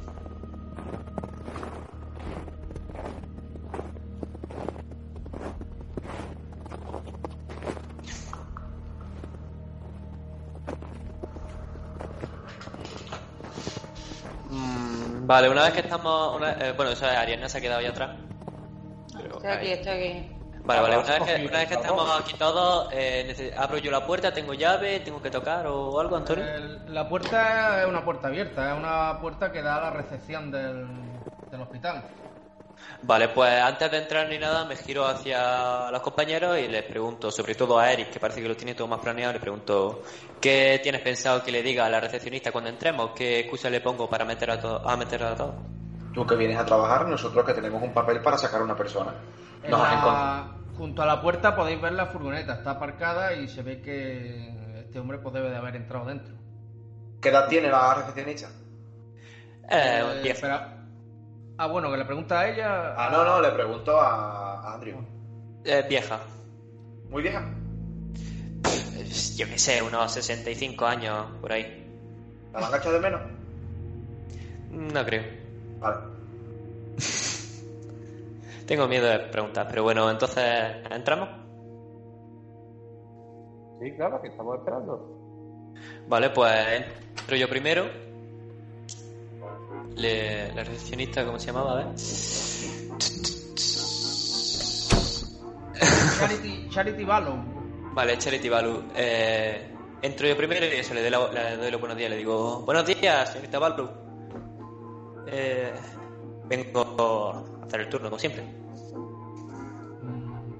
Vale, una vez que estamos... una- eh, bueno, eso es Ariana se ha quedado ahí atrás. Pero Estoy aquí, ahí. estoy aquí. Vale, vale, una vez que, una vez que estamos aquí todos, eh, abro yo la puerta, tengo llave, tengo que tocar o algo, Antonio. El- la puerta es una puerta abierta, es una puerta que da a la recepción del, del hospital. Vale, pues antes de entrar ni nada, me giro hacia los compañeros y les pregunto, sobre todo a Eric, que parece que lo tiene todo más planeado, le pregunto, ¿qué tienes pensado que le diga a la recepcionista cuando entremos? ¿Qué excusa le pongo para meter a, to- a meter a todos? Tú que vienes a trabajar, nosotros que tenemos un papel para sacar a una persona. Nos la- junto a la puerta podéis ver la furgoneta, está aparcada y se ve que este hombre pues debe de haber entrado dentro. ¿Qué edad tiene la recepcionista? Eh, Eh. Ah, bueno, que le pregunta a ella. Ah, no, no, le pregunto a, a Andrew. Eh, vieja. ¿Muy vieja? Yo qué sé, unos 65 años, por ahí. ¿La van a echar de menos? No creo. Vale. (laughs) Tengo miedo de preguntar, pero bueno, entonces, ¿entramos? Sí, claro, que estamos esperando. Vale, pues entro yo primero. Le- la recepcionista, ¿cómo se llamaba? A ver. Charity, Charity Valor. Vale, Charity Balu. Eh, entro yo primero y eso, le doy, la- le doy los buenos días. Le digo, buenos días, señorita Balu. Eh, vengo a hacer el turno, como siempre.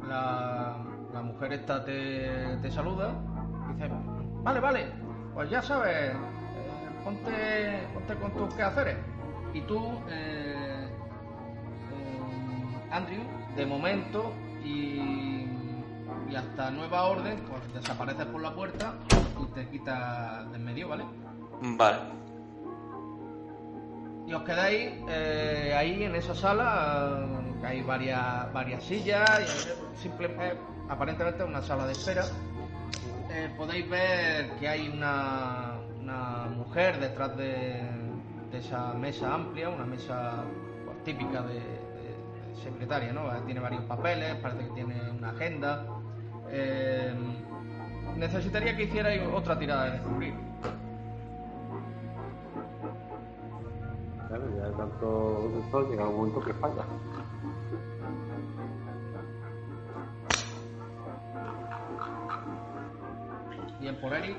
La, la mujer esta te, te saluda. Dice, vale, vale, pues ya sabes, eh, ponte, ponte con tus quehaceres. Y tú, eh, eh, Andrew, de momento y, y hasta nueva orden, pues desapareces por la puerta y te quitas de en medio, ¿vale? Vale. Y os quedáis eh, ahí en esa sala, que hay varias, varias sillas, y simple, eh, aparentemente una sala de espera. Podéis ver que hay una, una mujer detrás de, de esa mesa amplia, una mesa pues, típica de, de- de secretaria, ¿no? Eh, Tiene varios papeles, parece que tiene una agenda. Eh, necesitaría que hicierais otra tirada de descubrir. Claro, ya de tanto esto llega un momento que falla. Bien por Eric.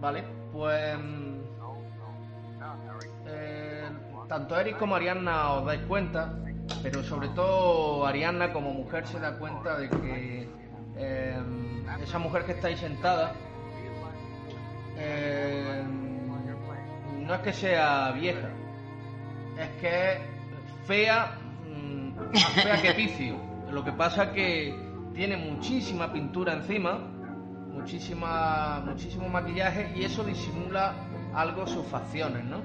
Vale, pues. mm, eh, tanto Eric como Arianna os dais cuenta, pero sobre todo Arianna como mujer se da cuenta de que eh, esa mujer que está ahí sentada eh, no es que sea vieja, es que es fea, mm, más fea que picio. Lo que pasa que tiene muchísima pintura encima, muchísima, muchísimo maquillaje y eso disimula algo sus facciones, ¿no?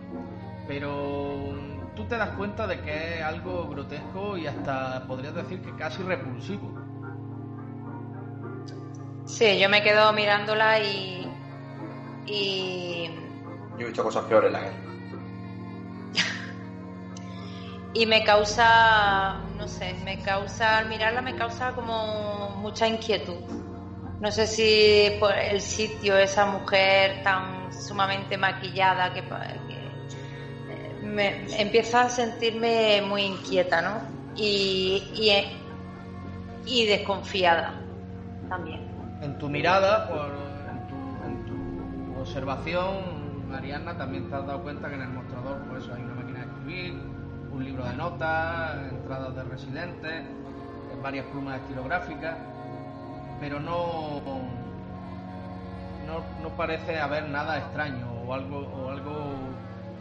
Pero tú te das cuenta de que es algo grotesco y hasta podrías decir que casi repulsivo. Sí, yo me quedo mirándola y. y. Yo he visto cosas peores en la guerra. (laughs) y me causa. no sé, me causa. al mirarla me causa como mucha inquietud. No sé si por el sitio, esa mujer tan sumamente maquillada que, me empiezo a sentirme muy inquieta, ¿no? Y, y, y desconfiada también. En tu mirada, por, en, tu, observación, Arianna, también te has dado cuenta que en el mostrador por eso hay una máquina de escribir, un libro de notas, entradas de residentes, varias plumas estilográficas, pero no, no, no parece haber nada extraño o algo, o algo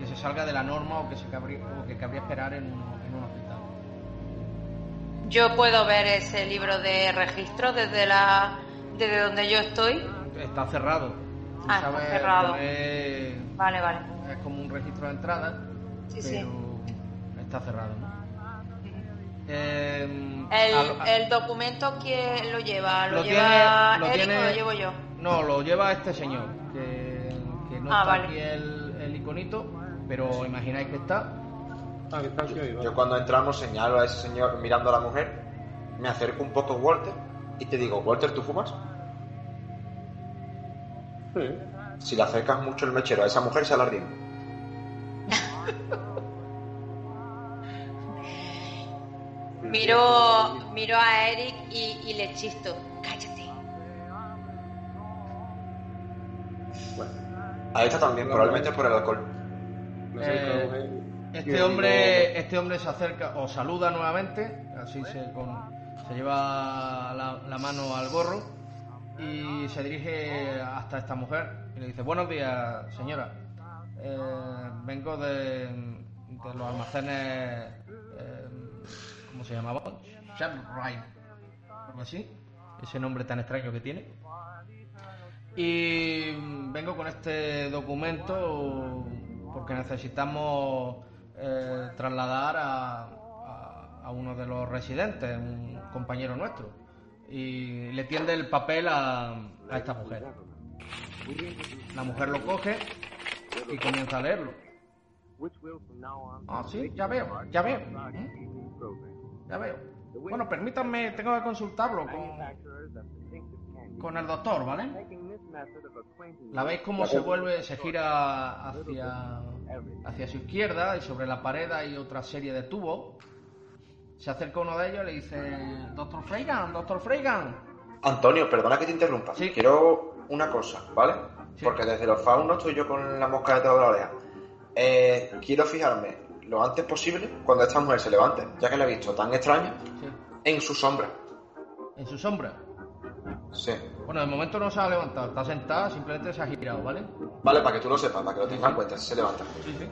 que se salga de la norma o que, se cabría, o que cabría esperar en un, en un hospital. Yo puedo ver ese libro de registro desde la desde donde yo estoy. Está cerrado. Ah, está cerrado. Pone- Vale, vale. es como un registro de entrada, Sí, pero sí. está cerrado. ¿no? Eh, El, a- el documento quién lo lleva, lo, Lo lleva tiene- lo Eric tiene- o lo llevo yo. No, lo lleva este señor, que, que no Ah, está vale. aquí el, el iconito, pero imagináis que está. Yo cuando entramos señalo a ese señor mirando a la mujer, me acerco un poco a Walter y te digo, Walter, ¿tú fumas? Si le acercas mucho el mechero a esa mujer se la ardiendo. (laughs) Miro, miro a Eric y, y le chisto. Cállate. A esta también, probablemente por el alcohol. Eh, este hombre, este hombre se acerca o saluda nuevamente, así se, con- se lleva la, la mano al gorro y se dirige hasta esta mujer y le dice buenos días señora, Eh, vengo de, de los almacenes, eh, ¿cómo se llamaba? Algo así, ese nombre tan extraño que tiene. Y vengo con este documento porque necesitamos eh, trasladar a, uno de los residentes, un compañero nuestro. Y le tiende el papel a, esta mujer. La mujer lo coge y comienza a leerlo. Ah, sí, ya veo, ya veo. Ya veo. Bueno, permítanme, tengo que consultarlo con, con el doctor, ¿vale? La veis cómo se vuelve, se gira hacia, hacia su izquierda y sobre la pared hay otra serie de tubos. Se acerca uno de ellos y le dice, Doctor Freigan, Doctor Freigan. Antonio, perdona que te interrumpa. Sí. Quiero una cosa, ¿vale? Sí. Porque desde los faunos estoy yo con la mosca detrás de la oreja. Eh, quiero fijarme lo antes posible cuando esta mujer se levante, ya que la he visto tan extraña, Sí. en su sombra. En su sombra. Sí. Bueno, de momento no se ha levantado, está sentada, simplemente se ha girado, ¿vale? Vale, para que tú lo sepas, para que lo tengas en cuenta, si se levanta. Sí, sí.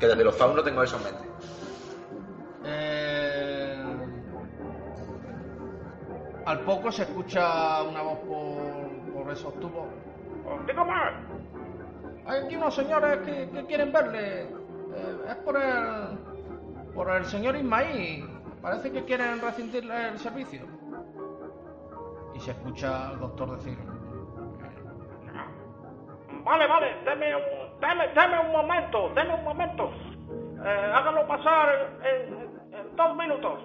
Que desde los faunos tengo eso en mente. Eh, Al poco se escucha una voz por, por esos tubos. Dígame. Hay aquí unos señores que, que quieren verle. Eh, es por el. por el señor Ismail. Parece que quieren rescindirle el servicio. Y se escucha al doctor decir. Vale, vale, deme un, deme, deme un momento, deme un momento. Eh, hágalo pasar en, en- en dos minutos.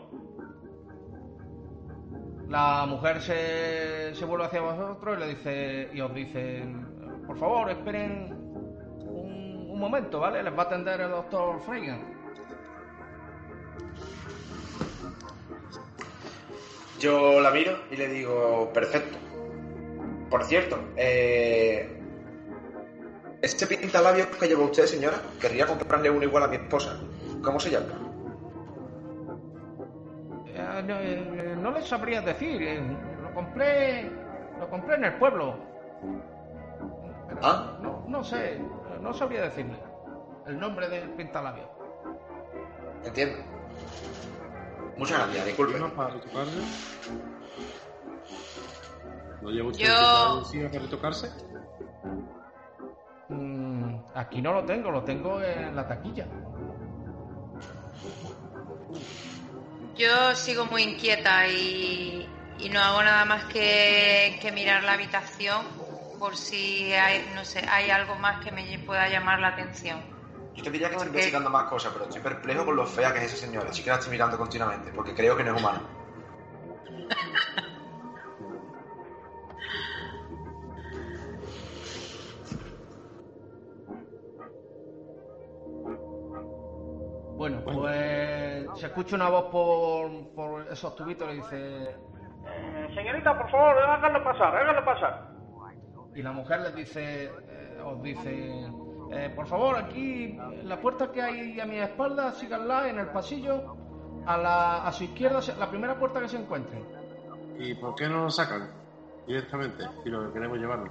La mujer se, se vuelve hacia vosotros y le dice. y os dice. Por favor, esperen un, un momento, ¿vale? Les va a atender el doctor Freigan. Yo la miro y le digo, perfecto. Por cierto, eh, este pintalabios que lleva usted, señora, querría comprarle uno igual a mi esposa. ¿Cómo se llama? Eh, no, eh, no les sabría decir. lo compré. Lo compré en el pueblo. Pero ¿Ah? No, no sé. No sabría decirle el nombre del pintalabio. Entiendo. Muchas gracias, disculpe. ¿Firma para retocarse? ¿No lleva usted Yo- encima para retocarse? Mm, aquí no lo tengo, lo tengo en la taquilla. Yo sigo muy inquieta y, y no hago nada más que, que mirar la habitación por si hay, no sé, hay algo más que me pueda llamar la atención. Yo te diría que estoy investigando más cosas, pero estoy perplejo con lo fea que es esa señora. Así que la estoy mirando continuamente, porque creo que no es humana. Bueno, pues se escucha una voz por, por esos tubitos y le dice. Eh, señorita, por favor, háganlo pasar, háganlo pasar. Y la mujer les dice, eh, os dice, eh, por favor, aquí, la puerta que hay a mi espalda, síganla en el pasillo, a, la, a su izquierda, la primera puerta que se encuentren. ¿Y por qué no lo sacan directamente? Si lo que queremos llevarlo.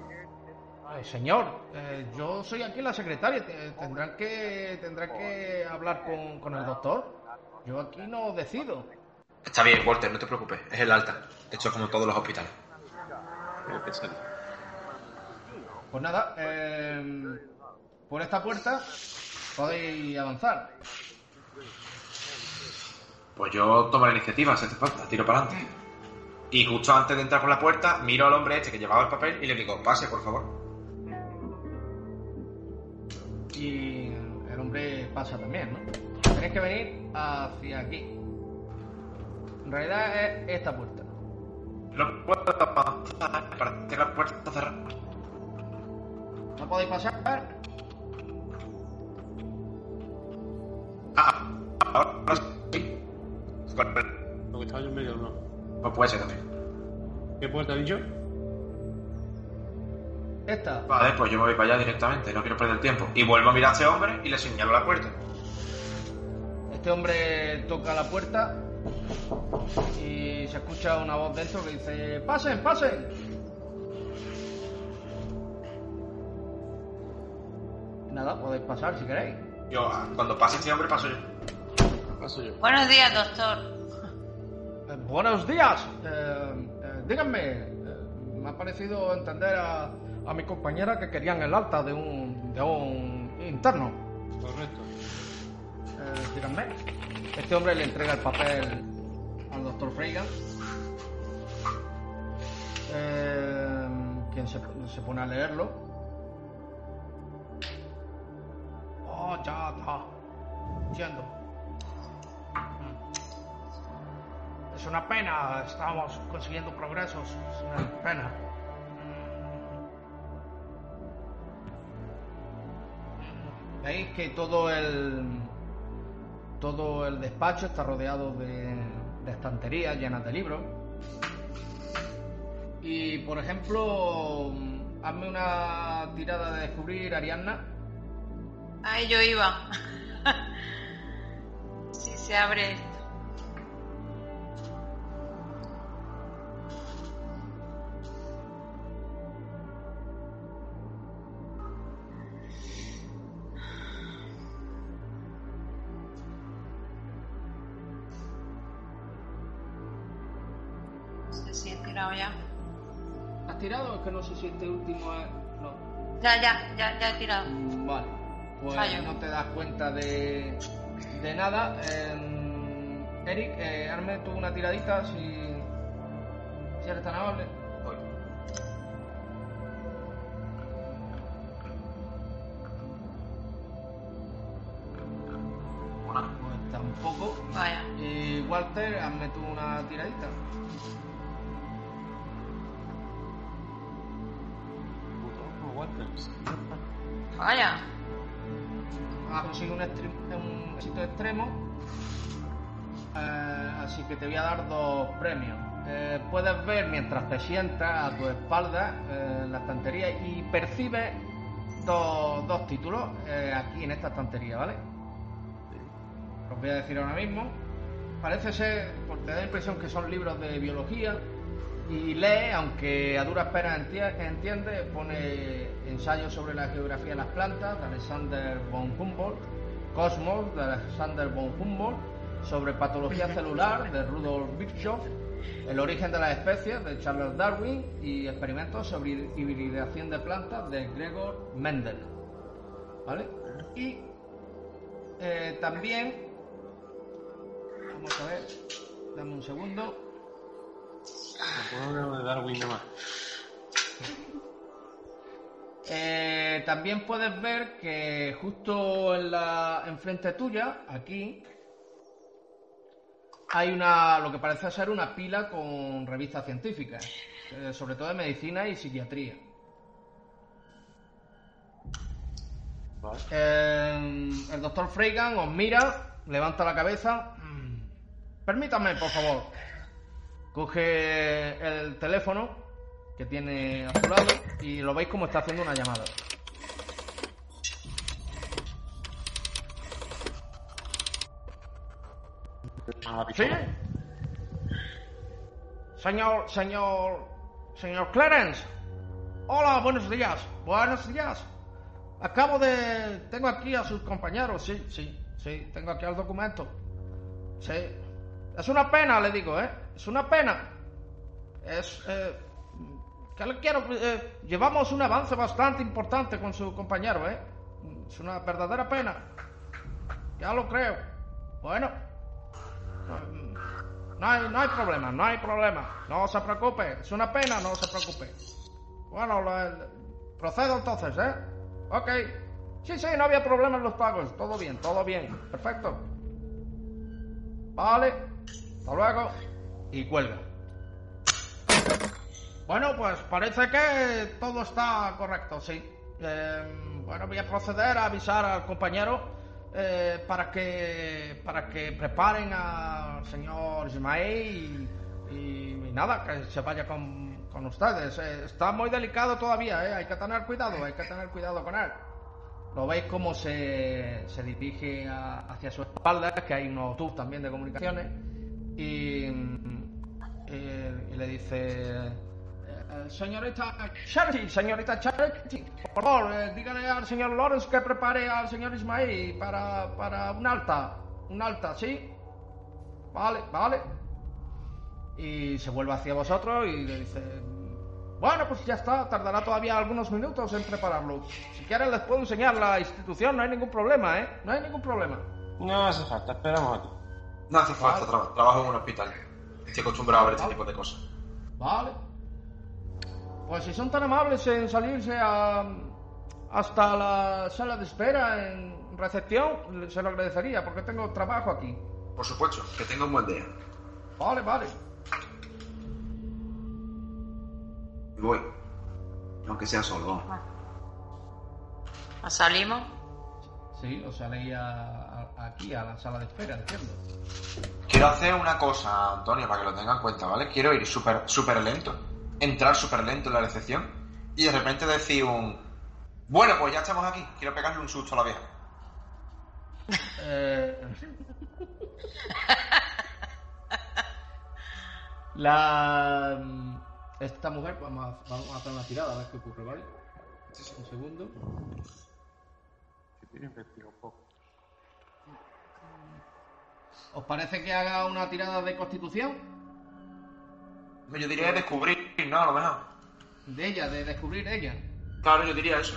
Eh, señor, eh, yo soy aquí la secretaria, te- tendrán que, tendrán que hablar con, con el doctor. Yo aquí no decido. Está bien, Walter, no te preocupes. Es el alta. Esto es como todos los hospitales. Pues nada, eh, por esta puerta podéis avanzar. Pues yo tomo la iniciativa, si hace falta, tiro para adelante. Y justo antes de entrar por la puerta, miro al hombre este que llevaba el papel y le digo, pase, por favor. Y el hombre pasa también, ¿no? Tenéis que venir hacia aquí. En realidad es esta puerta. No puedo avanzar para tener la puerta cerrada. ¿No podéis pasar? Ahora sí. Lo que estaba yo en medio, no. Pues puede ser también. ¿Qué puerta ha dicho? Esta. Vale, pues yo me voy para allá directamente, no quiero perder tiempo. Y vuelvo a mirar a este hombre y le señalo la puerta. Este hombre toca la puerta y se escucha una voz dentro que dice, pasen, pasen. Nada, podéis pasar si queréis. Yo, cuando pase este hombre, paso yo. Paso yo. Buenos días, doctor. Eh, buenos días. Eh, eh, díganme, eh, me ha parecido entender a, a mi compañera que querían el alta de un, de un interno. Correcto. Eh, díganme. Este hombre le entrega el papel al doctor Freigan. Eh, quien se, se pone a leerlo. entiendo. Una pena, estamos consiguiendo progresos, es una pena. Veis que todo el todo el despacho está rodeado de, de estanterías llenas de libros. Y por ejemplo, hazme una tirada de descubrir Ariadna. Ahí yo iba. (laughs) si se abre que no sé si este último es. No. Ya, ya, ya, ya he tirado. Mm, Vale. Pues Fallo. no te das cuenta de, de nada. Eh, Eric, eh, hazme tú una tiradita si, si eres tan amable. Pues tampoco. Vaya. Y Walter, hazme tú una tiradita. (laughs) Vaya. Has conseguido un, éxito extremo. Eh, así que te voy a dar dos premios. Eh, puedes ver mientras te sientas a tu espalda eh, la estantería y percibes dos, dos títulos aquí en esta estantería, ¿vale? Os voy a decir ahora mismo. Parece ser, porque te da la impresión que son libros de biología y lee, aunque a duras penas enti- entiende, pone ensayos sobre la geografía de las plantas de Alexander von Humboldt, Cosmos de Alexander von Humboldt, sobre patología celular de Rudolf Virchow, el origen de las especies de Charles Darwin y experimentos sobre hibridación de plantas de Gregor Mendel. ¿Vale? Y eh, también, vamos a ver, dame un segundo. De Darwin nada más. Eh, también puedes ver que justo en la enfrente tuya, aquí, hay una lo que parece ser una pila con revistas científicas, eh, sobre todo de medicina y psiquiatría. Eh, el doctor Freigan os mira, levanta la cabeza. Mm, Permítame, por favor. Coge el teléfono que tiene a su lado y lo veis como está haciendo una llamada. ¿Sí? Señor, señor, señor Clarence. Hola, buenos días. Buenos días. Acabo de... Tengo aquí a sus compañeros. Sí, sí, sí. Tengo aquí el documento. Sí. Es una pena, le digo, ¿eh? Es una pena. Es... Eh, ¿Qué le quiero? Eh, llevamos un avance bastante importante con su compañero, ¿eh? Es una verdadera pena. Ya lo creo. Bueno. No hay, no hay problema, no hay problema. No se preocupe. Es una pena, no se preocupe. Bueno, procedo entonces, ¿eh? Ok. Sí, sí, no había problema en los pagos. Todo bien, todo bien. Perfecto. Vale. Hasta luego. Y cuelga. Bueno, pues parece que todo está correcto, sí. Eh, bueno, voy a proceder a avisar al compañero eh, para que para que preparen al señor Ismael y, nada, que se vaya con, con ustedes. Eh, está muy delicado todavía, ¿eh? hay que tener cuidado, hay que tener cuidado con él. Lo veis como se, se dirige hacia su espalda, que hay unos tubos también de comunicaciones, y, eh, y le dice... Eh, señorita Charity, señorita Charity, por favor, eh, dígale al señor Lawrence que prepare al señor Ismail para, para un alta. Un alta, ¿sí? Vale, vale. Y se vuelve hacia vosotros y le dice... Bueno, pues ya está, tardará todavía algunos minutos en prepararlo. Si quieren les puedo enseñar la institución, no hay ningún problema, ¿eh? No hay ningún problema. No hace falta, esperamos aquí. No hace falta, tra- trabajo en un hospital. Estoy acostumbrado a ver este tipo de cosas. Vale. Pues si son tan amables en salirse a, hasta la sala de espera en recepción se lo agradecería porque tengo trabajo aquí. Por supuesto, que tenga un buen día. Vale, vale. Y voy. Aunque sea solo. ¿Nos salimos? Sí, os saléis aquí a la sala de espera, entiendo. Quiero hacer una cosa, Antonio, para que lo tenga en cuenta, ¿vale? Quiero ir súper súper lento, entrar súper lento en la recepción y de repente decir un... Bueno, pues ya estamos aquí. Quiero pegarle un susto a la vieja. Eh, (laughs) La. mm, Esta mujer, vamos a, vamos a hacer una tirada a ver qué ocurre, ¿vale? Un segundo. ¿Os parece que haga una tirada de constitución? Yo diría descubrir, ¿no? A lo mejor. De ella, de descubrir ella. Claro, yo diría eso.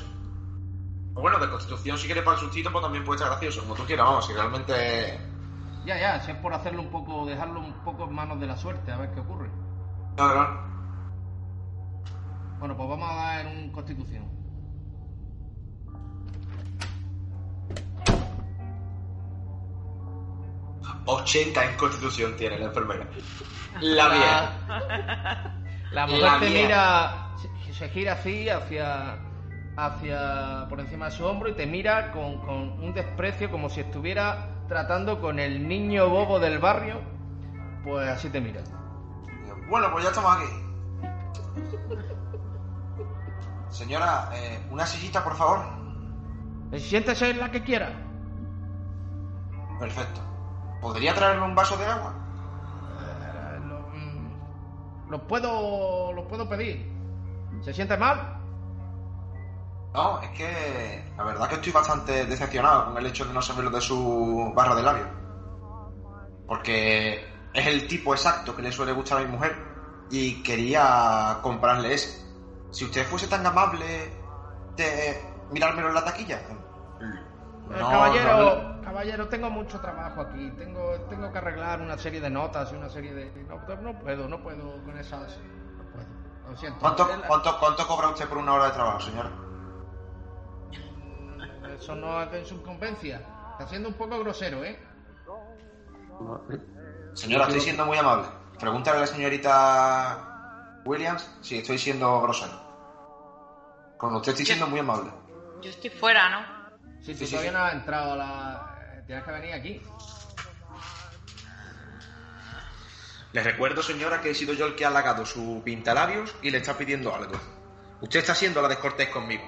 O bueno, de constitución, si quieres para el sustito, pues también puede estar gracioso, como tú quieras, vamos, si realmente... Ya, ya, si es por hacerlo un poco, dejarlo un poco en manos de la suerte, a ver qué ocurre. Claro, claro. Bueno, pues vamos a dar un constitución. 80 en constitución tiene la enfermera. La vieja. La mujer La te mira, se, se gira así hacia, hacia por encima de su hombro y te mira con, con un desprecio como si estuviera tratando con el niño bobo del barrio. Pues así te mira. Bueno, pues ya estamos aquí. Señora, eh, una sillita, por favor. Siéntese en la que quiera. Perfecto. ¿Podría traerme un vaso de agua? Eh, Lo, mm, lo puedo, lo puedo pedir. ¿Se siente mal? No, es que la verdad que estoy bastante decepcionado con el hecho de no saber lo de su barra de labio. Porque es el tipo exacto que le suele gustar a mi mujer y quería comprarle ese. Si usted fuese tan amable de mirármelo en la taquilla. Eh, No, caballero, no, caballero, tengo mucho trabajo aquí. Tengo, tengo que arreglar una serie de notas y una serie de. No, no puedo, no puedo con esas. No puedo. Lo siento. ¿Cuánto, cuánto, ¿Cuánto cobra usted por una hora de trabajo, señor? Eso no es de su convencia. Está siendo un poco grosero, ¿eh? Señora, estoy siendo muy amable. Pregúntale a la señorita Williams si estoy siendo grosero. Con usted estoy siendo muy amable. Yo estoy fuera, ¿no? Sí, tú Sí, sí, todavía sí. no has entrado a la. Tienes que venir aquí. Le recuerdo, señora, que he sido yo el que ha halagado su pintalabios y le está pidiendo algo. Usted está siendo la descortés conmigo.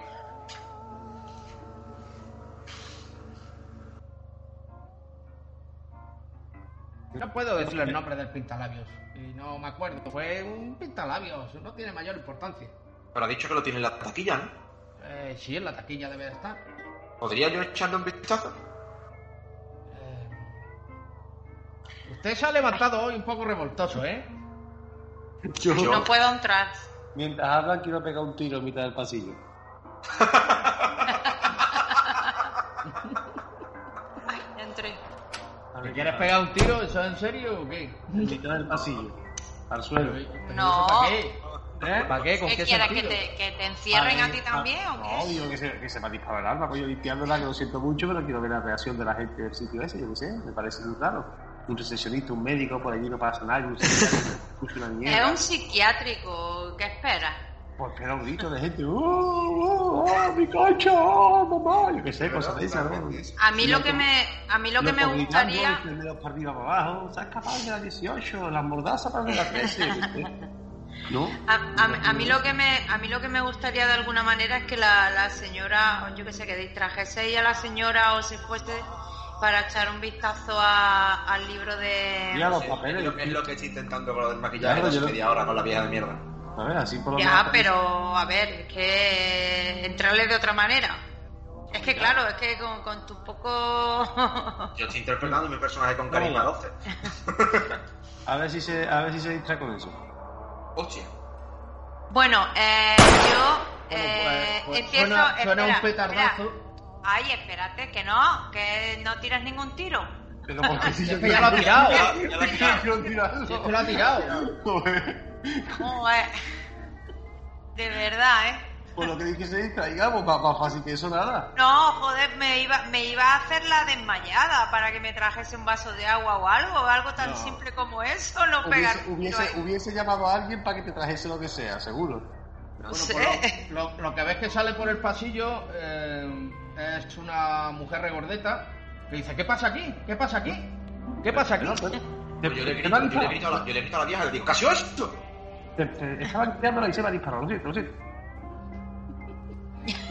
No puedo decirle el nombre del pintalabios. Y no me acuerdo. Fue un pintalabios. No tiene mayor importancia. Pero ha dicho que lo tiene en la taquilla, ¿no? Eh, sí, en la taquilla debe estar. ¿Podría yo echarle un vistazo? Usted se ha levantado hoy un poco revoltoso, ¿eh? Yo, No puedo entrar. mientras hablan, quiero pegar un tiro en mitad del pasillo. Ay, entré. A ¿Te quieres pegar un tiro? ¿Eso es en serio o qué? En mitad del pasillo. Al suelo. No. ¿Para qué? ¿Eh? ¿Para qué? ¿Con ¿Qué qué quieres? ¿Que te, ¿Que te encierren a ti también ah, o No, qué? digo que se, que se me ha disparado el arma, pues yo limpiándola, que lo siento mucho, pero quiero ver la reacción de la gente del sitio ese, yo qué sé, me parece muy raro. Un recepcionista, un médico, por allí no pasa nada, y un (laughs) Es un psiquiátrico. ¿Qué esperas? Pues pega un grito de gente, ¡oh, oh, oh, mi coche, oh, mamá! Yo qué sé, cosas de esas, ¿no? A mí lo que me, a mí lo que me gustaría... primeros para arriba, para abajo, ¿sabes capaz de la 18? Las mordazas para de la 13, yo qué sé. ¿no? A, a- a mí lo que me a mí lo que me gustaría de alguna manera es que la, la señora, o yo que sé, que distrajeseis a la señora o se fuese para echar un vistazo a- al libro de... Mira los Es papeles. lo, es lo que estoy intentando con lo del maquillaje Claro, hace yo lo- media hora con la vieja de mierda. A ver, así por lo Ya, menos- pero a ver, es que entrarle de otra manera. Es que claro, es que con, con tu poco... Yo estoy interpretando mi personaje con carisma 12. (laughs) A ver si se, a ver si se distrae con eso. Hostia. bueno, eh, yo eh, pues- pues empiezo... suena- suena un petardazo. espera. Ay, espérate, que no, que no tiras ningún tiro. Pero porque si (laughs) yo ya lo ha tirado. Ya, ya tirarlo. Si es que lo ha tirado. Joder. De verdad, ¿eh? Por lo que dije se distraigamos, más, más fácil que eso nada. No, joder, me iba, me iba a hacer la desmayada para que me trajese un vaso de agua o algo, algo tan No. simple como eso, no pegar Hubiese, tiro hubiese, hubiese llamado a alguien para que te trajese lo que sea, seguro. No Bueno, sé. pues lo, lo- lo que ves que sale por el pasillo eh, es una mujer regordeta que dice, ¿qué pasa aquí? ¿Qué pasa aquí? ¿Qué pasa aquí? No, pero- Pues yo le grito, yo le disparado. grito a la, yo le grito a la vieja, le digo, ¿qué ha sido esto? Te- te- Estaba limpiándola y se me ha disparado, lo siento, lo siento.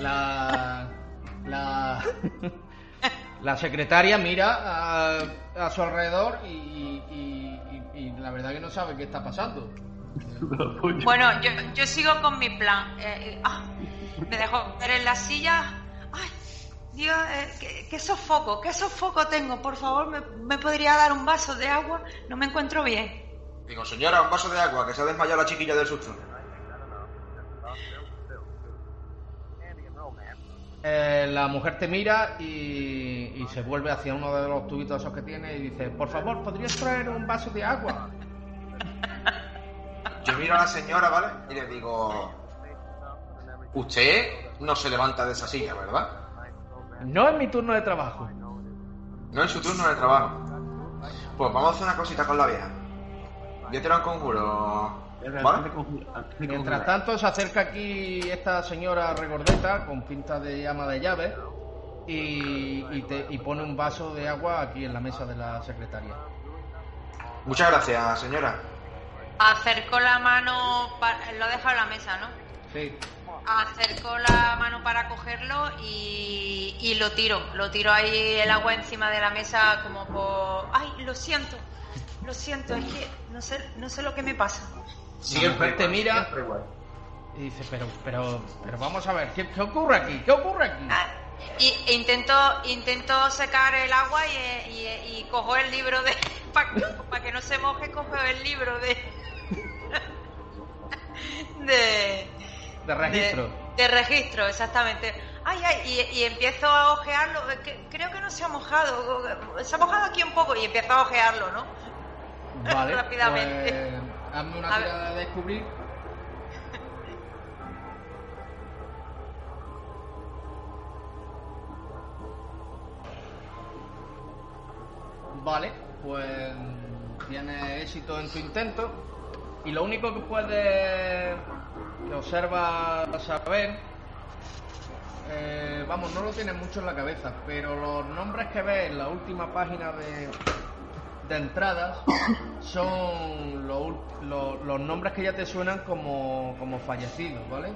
La, la, la secretaria mira a, a su alrededor y, y- y- y la verdad que no sabe qué está pasando. Bueno, yo, yo sigo con mi plan. Eh, eh, ah, me dejo ver en la silla. Dios, eh, qué, qué sofoco, qué sofoco tengo. Por favor, ¿me, me podría dar un vaso de agua? No me encuentro bien. Digo, señora, un vaso de agua, que se ha desmayado la chiquilla del susto. Eh, la mujer te mira y, y se vuelve hacia uno de los tubitos esos que tiene y dice, por favor, ¿podrías traer un vaso de agua? Yo miro a la señora, ¿vale? Y le digo, usted no se levanta de esa silla, ¿verdad? No es mi turno de trabajo. No es su turno de trabajo. Pues vamos a hacer una cosita con la vieja. Yo te lo conjuro, ¿vale? Mientras tanto, se acerca aquí esta señora regordeta con pinta de llama de llave y, y te- y pone un vaso de agua aquí en la mesa de la secretaria. Muchas gracias, señora. Acerco la mano. pa- Lo dejado en la mesa, ¿no? Sí. Acerco la mano para cogerlo y, y lo tiro. Lo tiro ahí el agua encima de la mesa como por... Ay, lo siento. Lo siento, es que no sé, no sé lo que me pasa. Mujer te mira y dice, pero, pero, pero vamos a ver, ¿qué, qué ocurre aquí? ¿Qué ocurre aquí? Ah, Y e intento, intento secar el agua y, y- y cojo el libro de... (laughs) Para que no se moje, cojo el libro de... (laughs) de... De registro. De, de registro, exactamente. Ay, ay, y, y empiezo a ojearlo. que- creo que no se ha mojado. Se ha mojado aquí un poco y empiezo a ojearlo, ¿no? (laughs) Vale, rápidamente. pues, hazme una A ver. de descubrir. Vale, pues tienes éxito en tu intento y lo único que puedes que observas saber eh, vamos, no lo tienes mucho en la cabeza, pero los nombres que ves en la última página de, de entradas son lo los nombres que ya te suenan como, como fallecidos, ¿vale?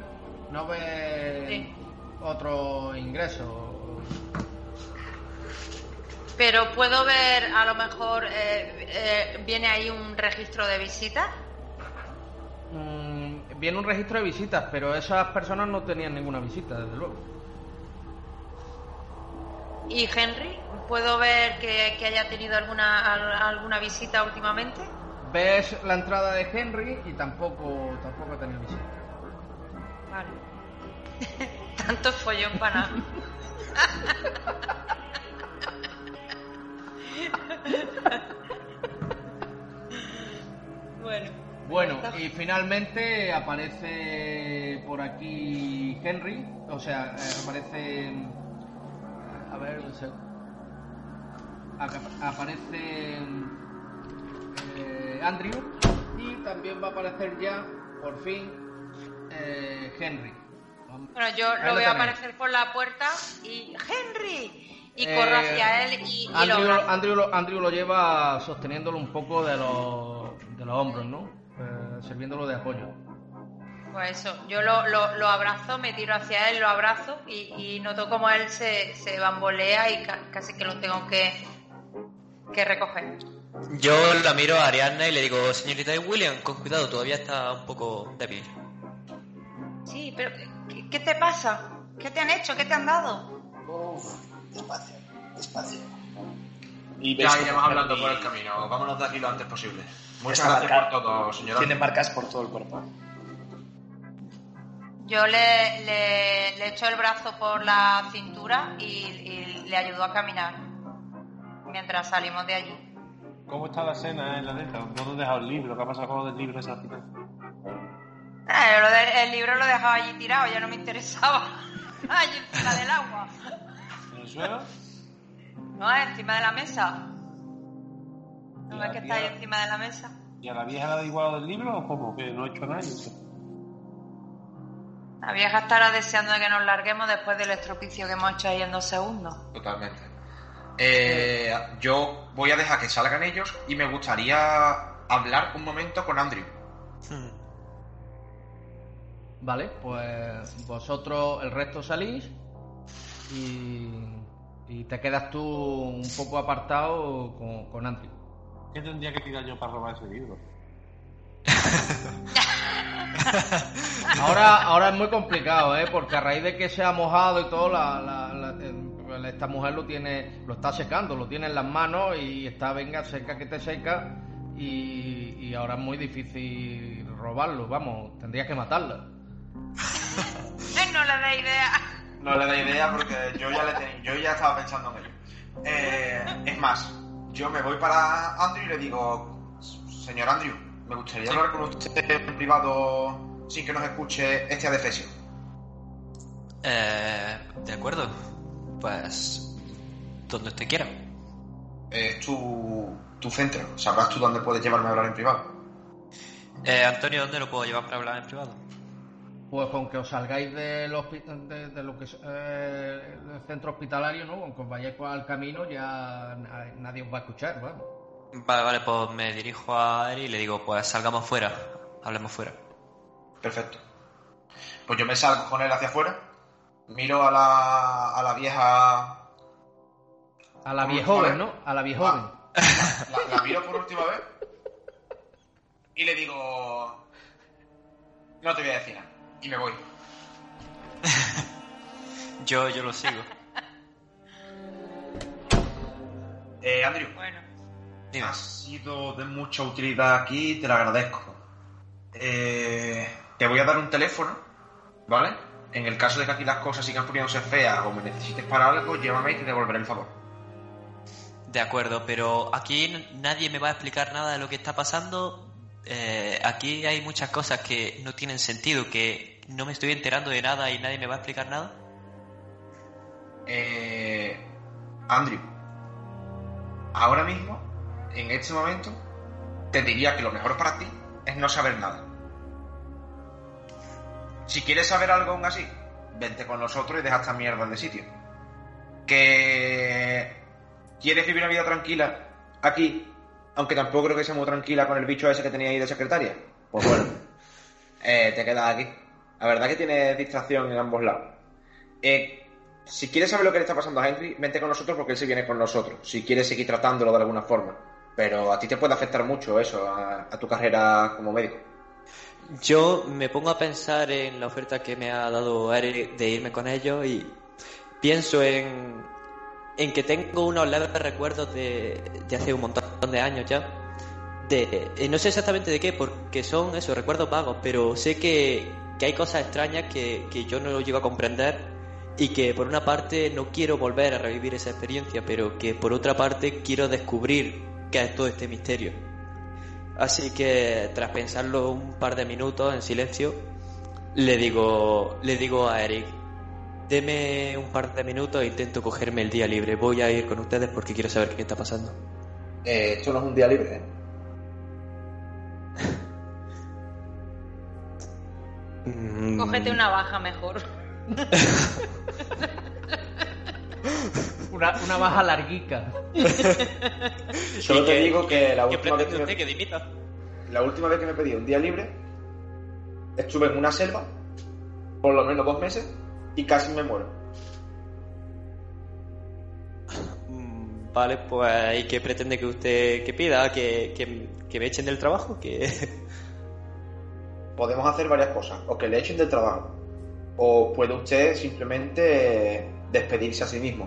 No ves Sí. otro ingreso. Pero puedo ver, a lo mejor, eh, eh, viene ahí un registro de visitas. Mm, viene un registro de visitas, pero esas personas no tenían ninguna visita, desde luego. ¿Y Henry? ¿Puedo ver que, que haya tenido alguna, al- alguna visita últimamente? Ves la entrada de Henry y tampoco, tampoco tenía visita. Vale. (laughs) Tanto follón para nada. (laughs) bueno. Y finalmente aparece por aquí Henry, o sea, eh, aparece... A ver, seg- Aca- aparece eh, Andrew y también va a aparecer ya, por fin, eh, Henry. Bueno, yo Ahí lo lo veo aparecer por la puerta y ¡Henry! Y Eh, corro hacia él y, y lo Andrew, abrazo. Andrew lo, Andrew lo lleva sosteniéndolo un poco de los, de los hombros, ¿no? Eh, sirviéndolo de apoyo. Pues eso, yo lo, lo, lo abrazo, me tiro hacia él, lo abrazo y, y noto como él se, se bambolea y ca- casi que lo tengo que, que recoger. Yo la miro a Ariadna y le digo, señorita William, con cuidado, todavía está un poco débil. Sí, pero ¿qué, qué te pasa? ¿Qué te han hecho? ¿Qué te han dado? Despacio, despacio. Ya iremos hablando por el camino. Vámonos de aquí lo antes posible. Muchas Está gracias marcado. por todo, señora. Tiene marcas por todo el cuerpo. Yo le, le, le echo el brazo por la cintura y, y le ayudo a caminar mientras salimos de allí. ¿Cómo está la escena en la neta? ¿Dónde he dejado el libro? ¿Qué ha pasado con el libro ese al final? Eh, lo de- el libro lo dejaba allí tirado, ya no me interesaba. (laughs) allí encima del agua. ¿En el suelo? No, encima de la mesa. ¿No ves la que está ahí encima de la mesa? ¿Y a la vieja le da igual del libro o cómo? Que no he hecho nada. La vieja estará deseando de que nos larguemos después del estropicio que hemos hecho ahí en dos segundos. Totalmente. Eh, yo voy a dejar que salgan ellos y me gustaría hablar un momento con Andrew. Vale, pues vosotros, el resto salís y, y te quedas tú un poco apartado con, con Andrew. ¿Qué tendría que tirar yo para robar ese libro? (laughs) Ahora, ahora es muy complicado, ¿eh? Porque a raíz de que se ha mojado y todo, la, la- la- eh, esta mujer lo tiene, lo está secando, lo tiene en las manos y está, venga, seca que te seca y, y ahora es muy difícil robarlo, vamos, tendrías que matarla. no le da idea. No le da idea porque yo ya, le ten- yo ya estaba pensando en ello. Eh, es más, yo me voy para Andrew y le digo, señor Andrew, me gustaría hablar con usted en privado sin que nos escuche este adefesio. Eh, de acuerdo. Pues. Donde usted quiera. Es tu, tu centro, sabrás tú dónde puedes llevarme a hablar en privado. Eh, Antonio, ¿dónde lo puedo llevar para hablar en privado? Pues con que os salgáis del de, de lo que es eh, el centro hospitalario, ¿no? Con que os vayáis al camino ya na- nadie os va a escuchar, vamos. Vale, vale, pues me dirijo a él y le digo, pues salgamos fuera. Hablemos fuera. Perfecto. Pues yo me salgo con él hacia afuera, miro a la, a la vieja... A la viejoven, ¿no? A la viejoven. La, la miro por última vez y le digo... No te voy a decir nada. Y me voy. (laughs) Yo, yo lo sigo. (laughs) Eh, Andrew, Bueno, Dime. has sido de mucha utilidad aquí y te lo agradezco. Eh, te voy a dar un teléfono, ¿vale? En el caso de que aquí las cosas sigan poniéndose feas o me necesites para algo, llévame y te devolveré el favor. De acuerdo, pero aquí nadie me va a explicar nada de lo que está pasando. Eh, aquí hay muchas cosas que no tienen sentido, que no me estoy enterando de nada y nadie me va a explicar nada. Eh, Andrew, ahora mismo, en este momento, te diría que lo mejor para ti es no saber nada. Si quieres saber algo aún así, vente con nosotros y deja esta mierda de sitio. Que quieres vivir una vida tranquila aquí, aunque tampoco creo que sea muy tranquila con el bicho ese que tenía ahí de secretaria. Pues bueno, (laughs) eh, te quedas aquí. La verdad que tienes distracción en ambos lados. Eh, si quieres saber lo que le está pasando a Henry, vente con nosotros porque él se viene con nosotros. Si quieres seguir tratándolo de alguna forma. Pero a ti te puede afectar mucho eso, a, tu carrera como médico. Yo me pongo a pensar en la oferta que me ha dado Eric de irme con ellos y pienso en, en que tengo unos leves recuerdos de, de hace un montón de años ya. Eh, no sé exactamente de qué, porque son esos recuerdos vagos, pero sé que, que hay cosas extrañas que, que yo no llego a comprender y que por una parte no quiero volver a revivir esa experiencia, pero que por otra parte quiero descubrir qué es todo este misterio. Así que tras pensarlo un par de minutos en silencio, le digo, le digo a Eric, deme un par de minutos e intento cogerme el día libre. Voy a ir con ustedes porque quiero saber qué está pasando. Eh, esto no es un día libre, ¿eh? (laughs) Mm, cógete una baja mejor. (laughs) Una, una baja larguica. (laughs) Solo ¿Y te digo que la ¿Qué última, vez que me, que dimita? la última vez que me pedí un día libre, estuve en una selva, por lo menos dos meses, y casi me muero. Mm, Vale, pues ¿y qué pretende que usted que pida? ¿Que, que, que me echen del trabajo? que Podemos hacer varias cosas, o que le echen del trabajo, o puede usted simplemente despedirse a sí mismo.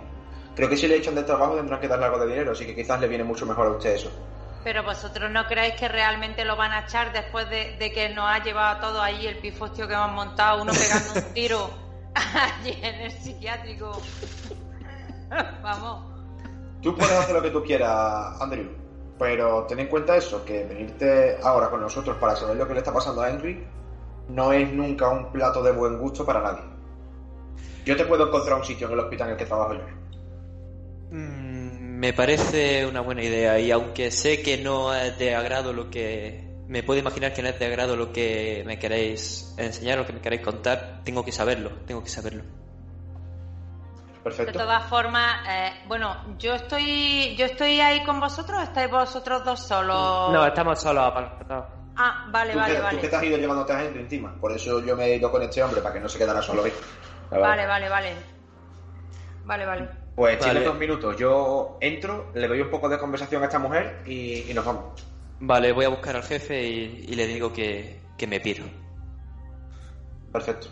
Creo que si le echan del trabajo tendrán que darle algo de dinero, así que quizás le viene mucho mejor a usted eso. Pero vosotros no creéis que realmente lo van a echar después de, de que nos ha llevado a todo ahí el pifostio que hemos montado, uno pegando un (laughs) tiro allí en el psiquiátrico. (laughs) Vamos. Tú puedes hacer lo que tú quieras, Andrew, pero ten en cuenta eso, que venirte ahora con nosotros para saber lo que le está pasando a Henry no es nunca un plato de buen gusto para nadie. Yo te puedo encontrar un sitio en el hospital en el que trabajo yo. Mm, me parece una buena idea y aunque sé que no es de agrado lo que... Me puedo imaginar que no es de agrado lo que me queréis enseñar o que me queréis contar, tengo que saberlo, tengo que saberlo. De Perfecto. todas formas, eh, bueno, yo estoy, yo estoy ahí con vosotros, o estáis vosotros dos solos. No, estamos solos apartados. Ah, vale, tú, vale, que, tú vale. que te has ido llevándote a gente encima. Por eso yo me he ido con este hombre, para que no se quedara solo ahí. Vale, vale, vale. Vale, vale. Pues Vale. tienes dos minutos. Yo entro, le doy un poco de conversación a esta mujer y, y nos vamos. Vale, voy a buscar al jefe y, y le digo que, que me piro. Perfecto.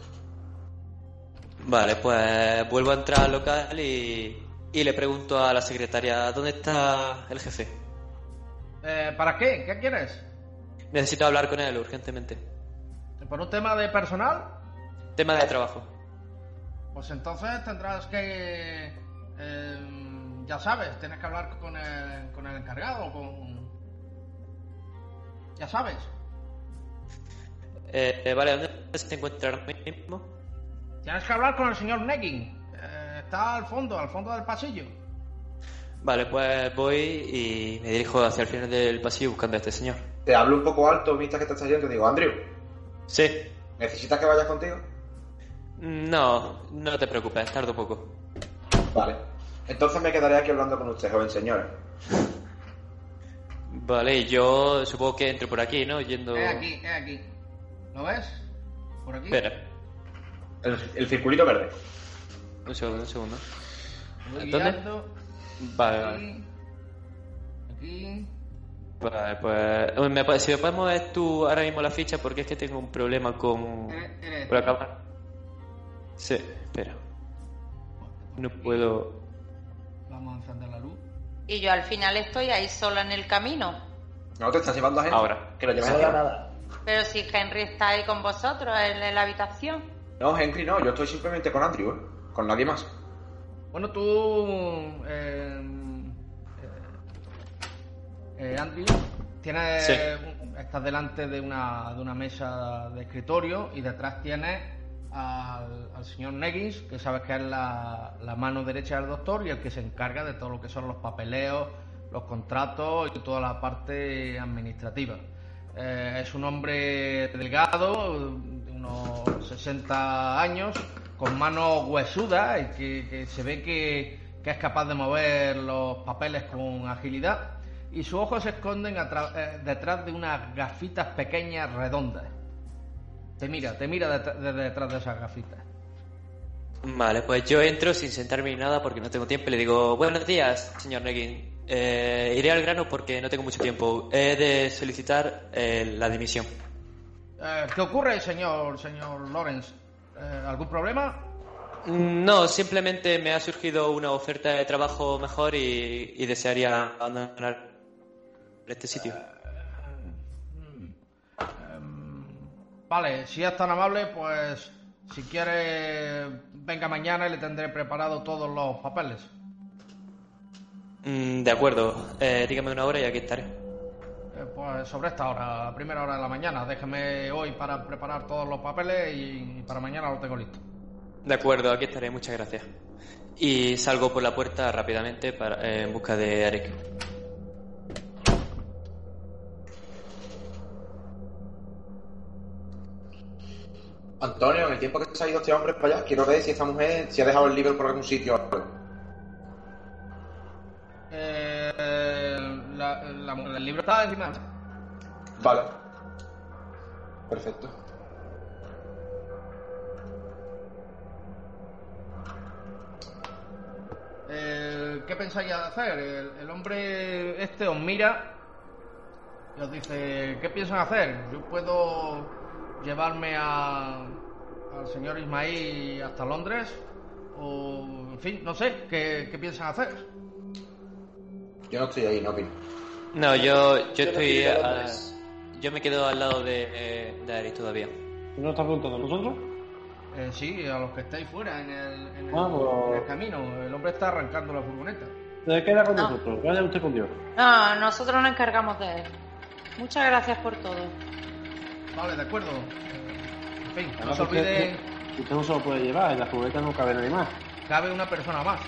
Vale, pues vuelvo a entrar al local y, y le pregunto a la secretaria, ¿dónde está el jefe? Eh, ¿Para qué? ¿Qué quieres? Necesito hablar con él urgentemente. ¿Por un tema de personal? Tema de trabajo. Pues entonces tendrás que... eh, ya sabes, tienes que hablar con el, con el encargado, con... Ya sabes. Eh, vale, ¿dónde se encuentra ahora mismo? Tienes que hablar con el señor Negging. Eh, está al fondo, al fondo del pasillo. Vale, pues voy y me dirijo hacia el final del pasillo buscando a este señor. Te hablo un poco alto mientras que te estás yendo y digo, Andrew, Sí. ¿necesitas que vaya contigo? No, no te preocupes, tardo poco. Vale. Entonces me quedaré aquí hablando con usted, joven señora. Vale, y yo supongo que entro por aquí, ¿no? Yendo... Es aquí, es aquí. ¿Lo ves? Por aquí. Espera, El, el circulito verde. un segundo, un segundo. Voy ¿Dónde? Vale, vale. Aquí. Vale, pues... me, si me puedes mover tú ahora mismo la ficha porque es que tengo un problema con... Eres con la tú. cámara. Sí, espera. No puedo... Vamos a encender la luz. Y yo al final estoy ahí sola en el camino. No te estás llevando a gente. Ahora. Que lo No da nada. Pero si Henry está ahí con vosotros en, en la habitación. No, Henry, no. Yo estoy simplemente con Andrew, ¿eh? Con nadie más. Bueno, tú. Eh, eh, Andy, tienes. Sí. Estás delante de una, de una mesa de escritorio y detrás tienes al, al señor Neggins, que sabes que es la, la mano derecha del doctor y el que se encarga de todo lo que son los papeleos, los contratos y toda la parte administrativa. Eh, es un hombre delgado, de unos 60 años, con manos huesudas y que, se ve que, es capaz de mover los papeles con agilidad. Y sus ojos se esconden eh, detrás de unas gafitas pequeñas redondas. Te mira, te mira desde detrás de esas gafitas. Vale, pues yo entro sin sentarme ni nada porque no tengo tiempo y le digo, buenos días, señor Neggin. Eh, iré al grano porque no tengo mucho tiempo. He de solicitar eh, la dimisión. Eh, ¿Qué ocurre, señor, señor Lawrence? Eh, ¿Algún problema? Mm, No, simplemente me ha surgido una oferta de trabajo mejor y, y desearía abandonar este sitio. Vale, si es tan amable, pues si quiere, venga mañana y le tendré preparado todos los papeles. Mm, de acuerdo, eh, dígame una hora y aquí estaré. Eh, pues sobre esta hora, a primera hora de la mañana. Déjeme hoy para preparar todos los papeles y para mañana lo tengo listo. De acuerdo, aquí estaré, muchas gracias. Y salgo por la puerta rápidamente para, eh, en busca de Eric. Antonio, en el tiempo que se ha ido este hombre para allá, quiero ver si esta mujer se ha dejado el libro por algún sitio. o algo. Eh, la- la- el libro está encima. Vale. Perfecto. Eh, ¿Qué pensáis hacer? El, el hombre este os mira y os dice, ¿qué piensan hacer? Yo puedo llevarme a, al señor Ismail hasta Londres o, en fin, no sé, ¿qué, qué piensan hacer? Yo no estoy ahí, no opino. No, yo, yo estoy. a- yo me quedo al lado de, de Eric todavía. ¿Tú no estás preguntando a nosotros? Eh, sí, a los que estáis fuera en el, en el- Ah, pues- en el camino. El hombre está arrancando la furgoneta. Se queda con No. nosotros. Vaya usted con Dios. No, nosotros nos encargamos de él. Muchas gracias por todo. Vale, de acuerdo. En fin, no Además, se usted, olvide, usted no se lo puede llevar, en la furgoneta no cabe nadie más. cabe una persona más.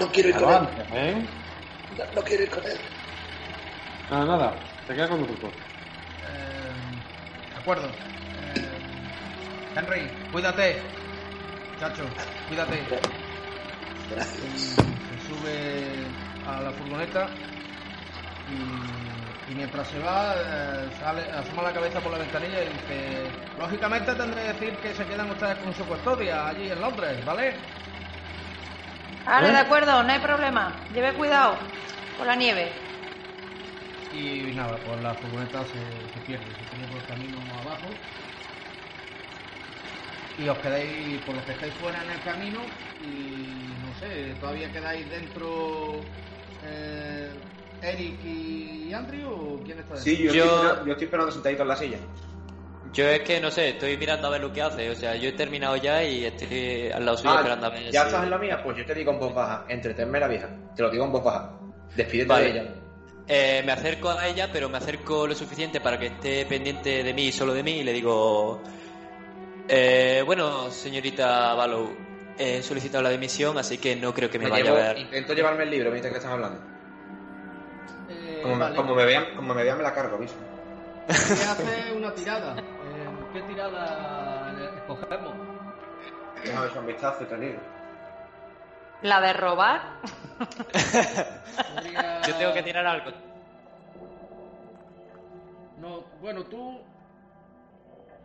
No quiero ir con él. ¿eh? No, no quiero ir con él. Nada, nada, te quedas con nosotros. Eh, de acuerdo. Eh, Henry, cuídate. Chacho, cuídate. Gracias. Se sube a la furgoneta y, y mientras se va, eh, sale, asoma la cabeza por la ventanilla y dice: Lógicamente tendré que decir que se quedan ustedes con su custodia allí en Londres, ¿vale? Vale, ¿Eh? de acuerdo, no hay problema. Lleve cuidado con la nieve. Y nada, pues la furgoneta se, se pierde, se pierde por el camino abajo. Y os quedáis, por los que estáis fuera en el camino, y no sé, todavía quedáis dentro eh, Eric y Andrew o quién está dentro? Sí, yo, Yo- Estoy, yo estoy esperando sentadito en la silla. Yo es que no sé, estoy mirando a ver lo que hace. O sea, yo he terminado ya y estoy al lado suyo Ah, esperando a ver ¿Ya estás en la mía? Pues yo te digo en voz baja. Entretenme la vieja. Te lo digo en voz baja. Despídete Vale. de ella. Eh, me acerco a ella, pero me acerco lo suficiente para que esté pendiente de mí y solo de mí y le digo... eh, bueno, señorita Ballow, he solicitado la dimisión, así que no creo que me, Me vaya llevo- a ver. Intento llevarme el libro mientras que están hablando. Eh, Como, me- vale. como me vean, como me vean me la cargo, aviso. Voy a hacer una tirada. ¿Qué tirada escogemos? Déjame un vistazo y te digo. La de robar. Podría- Yo tengo que tirar algo. No, bueno, tú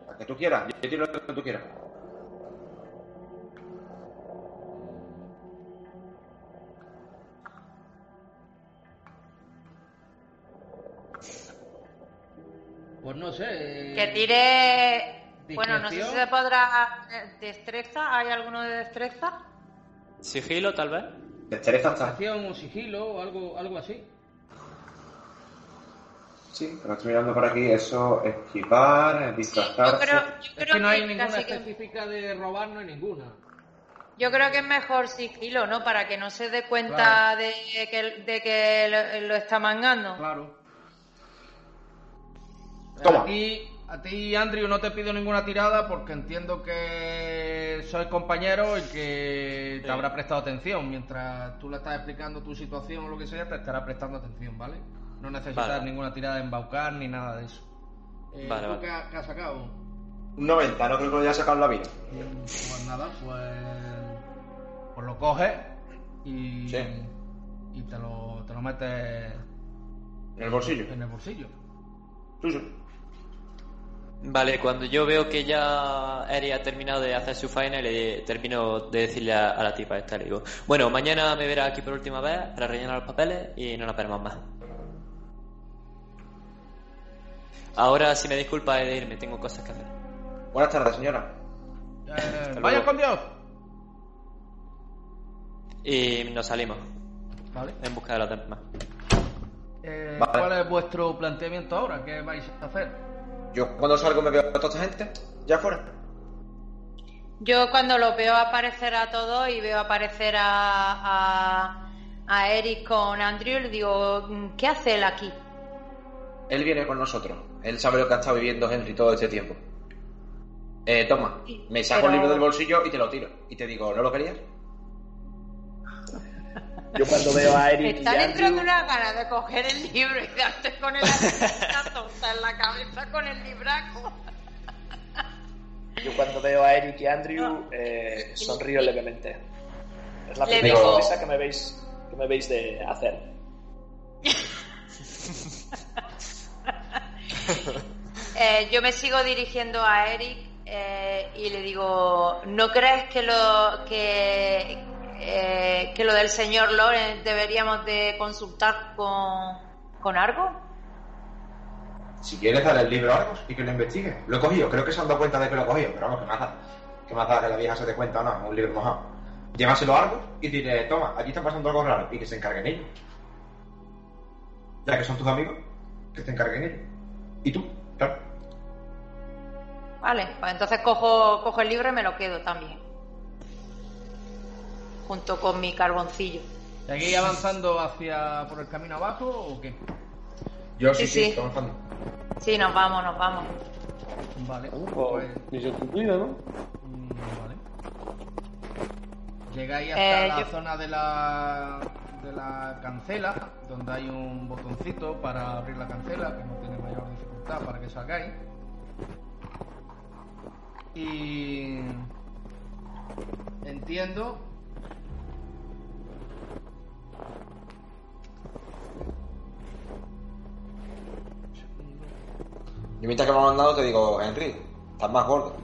La que tú quieras. Yo tiro lo que tú quieras. Pues no sé. Que tire. Bueno, no sé si se podrá. eh, ¿Destreza? ¿Hay alguno de destreza? Sigilo, tal vez. Destreza está. Acción o sigilo o algo, algo así. Sí, pero estoy mirando por aquí. Eso, esquivar, Yo disfrazarse. creo, yo Es creo que no hay que ninguna que- específica de robar, no hay ninguna. Yo creo que es mejor sigilo, ¿no? Para que no se dé cuenta Claro. de que, de que lo, lo está mangando. Claro. Toma. A ti, a ti, Andrew, no te pido ninguna tirada porque entiendo que sois compañeros y que te Sí. habrá prestado atención. Mientras tú le estás explicando tu situación o lo que sea, te estará prestando atención, ¿vale? No necesitas Vale. ninguna tirada de embaucar ni nada de eso. Eh, Vale, ¿tú vale. qué, ha- qué has sacado? Un 90, no creo que lo haya sacado en la vida. Pues nada, pues, pues lo coges y, Sí. y te, lo, te lo metes En el bolsillo. en el bolsillo. Suyo. Vale, cuando yo veo que ya Eri ha terminado de hacer su faena, le termino de decirle a, a la tipa esta, le digo, bueno, mañana me verás aquí por última vez para rellenar los papeles y no nos veremos más. Ahora, si me disculpa he de irme, tengo cosas que hacer. Buenas tardes, señora. Eh. ¡Vaya con Dios! Y nos salimos Vale. en busca de los demás. Eh, Vale. ¿Cuál es vuestro planteamiento ahora? ¿Qué vais a hacer? Yo cuando salgo me veo a toda esta gente. Ya fuera. Yo cuando lo veo aparecer a todos y veo aparecer a, a, a Eric con Andrew, le digo, ¿qué hace él aquí? Él viene con nosotros. Él sabe lo que ha estado viviendo Henry todo este tiempo. Eh, toma, me saco Pero- el libro del bolsillo y te lo tiro. Y te digo, ¿no lo querías? Yo cuando veo a Me Eric y están Andrew, entrando una ganas de coger el libro y darte con el una tonta en la cabeza con el libraco. yo cuando veo a Eric y Andrew eh, sonrío levemente. Es la Le primera sonrisa que me veis que me veis de hacer. (laughs) Eh, yo me sigo dirigiendo a Eric eh, y le digo, ¿no crees que lo que eh, que lo del señor Lawrence deberíamos de consultar con, con Argo? Si quieres, dale el libro a Argos y que lo investigue. Lo he cogido, creo que se han dado cuenta de que lo he cogido, pero vamos, que más da. Que más da que la vieja se dé cuenta o no, es un libro mojado. Llévaselo a Argos y dile, toma, aquí está pasando algo raro y que se encarguen ellos. Ya que son tus amigos, que se encarguen ellos. Y tú, claro. Vale, pues entonces cojo, cojo el libro y me lo quedo también. Junto con mi carboncillo. ¿Seguís avanzando hacia por el camino abajo o qué? Yo sí, Sí, sí, estoy avanzando. Sí, nos vamos, nos vamos. Vale, Bueno, pues, pues, misión cumplida, ¿no? mm, vale. Llegáis hasta Eh, la yo- zona de la de la cancela, donde hay un botoncito para abrir la cancela, que no tiene mayor dificultad para que salgáis. Y entiendo Yo mientras que me han mandado te digo, Henry, estás más gordo.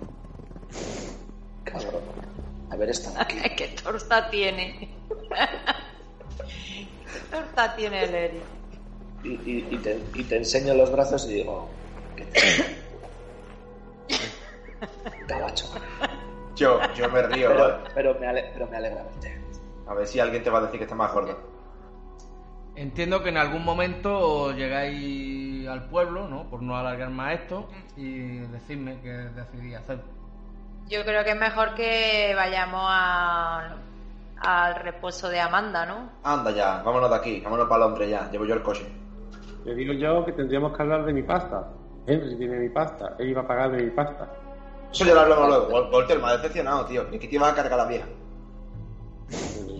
Cabrón. Haber estado (laughs) aquí. ¿Qué torta tiene? (laughs) ¿Qué torta tiene el Eric? Y, y- y te, y te enseño los brazos y digo. ¿Qué te. (laughs) Yo, yo me río, Pero, ¿vale? pero, me ale- pero me alegra verte. A ver si alguien te va a decir que estás más gordo. Entiendo que en algún momento llegáis al pueblo, ¿no? Por no alargar más esto, y decidme qué decidí hacer. Yo creo que es mejor que vayamos a- al reposo de Amanda, ¿no? Anda ya, vámonos de aquí, vámonos para Londres ya, llevo yo el coche. Le digo yo que tendríamos que hablar de mi pasta. Henry tiene mi pasta. Él iba a pagar de mi pasta. Eso ya lo hablamos luego. Walter, me ha decepcionado, tío. Ni que te ibas a cargar a la vieja.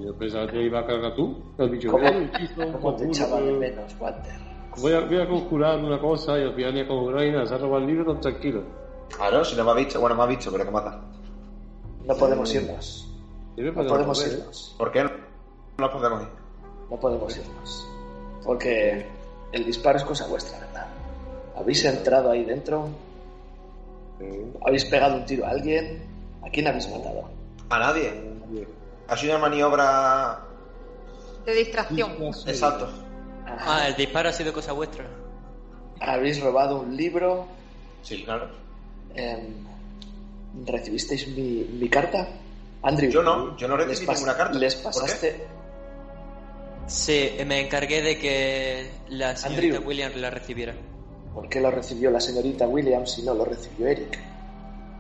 Yo pensaba que iba a cargar tú. Te has dicho, ¿Cómo, "Ven, hijo, cómo te por echaba de culo, menos, Walter? Voy a, voy a conjurar una cosa y al final ni a conjurar ni nada. Se ha robado el libro, tan tranquilo. Claro, si no me ha visto. Bueno, me ha visto, pero que mata. No podemos irnos. Debe No podemos ¿eh? irnos. ¿Por qué no nos podemos ir? No podemos irnos. Porque el disparo es cosa vuestra, ¿verdad? Habéis entrado ahí dentro, ¿eh? habéis pegado un tiro a alguien. ¿A quién habéis matado? A nadie. Ha sido una maniobra. De distracción. Exacto. Ah, el disparo ha sido cosa vuestra. Habéis robado un libro. Sí, claro. em, ¿Recibisteis mi, mi carta? Andrew. Yo no, yo no recibí ninguna carta. Les ¿Por qué? pasaste. Sí, me encargué de que la señorita Andrew. Williams la recibiera. ¿Por qué lo recibió la señorita Williams y no lo recibió Eric?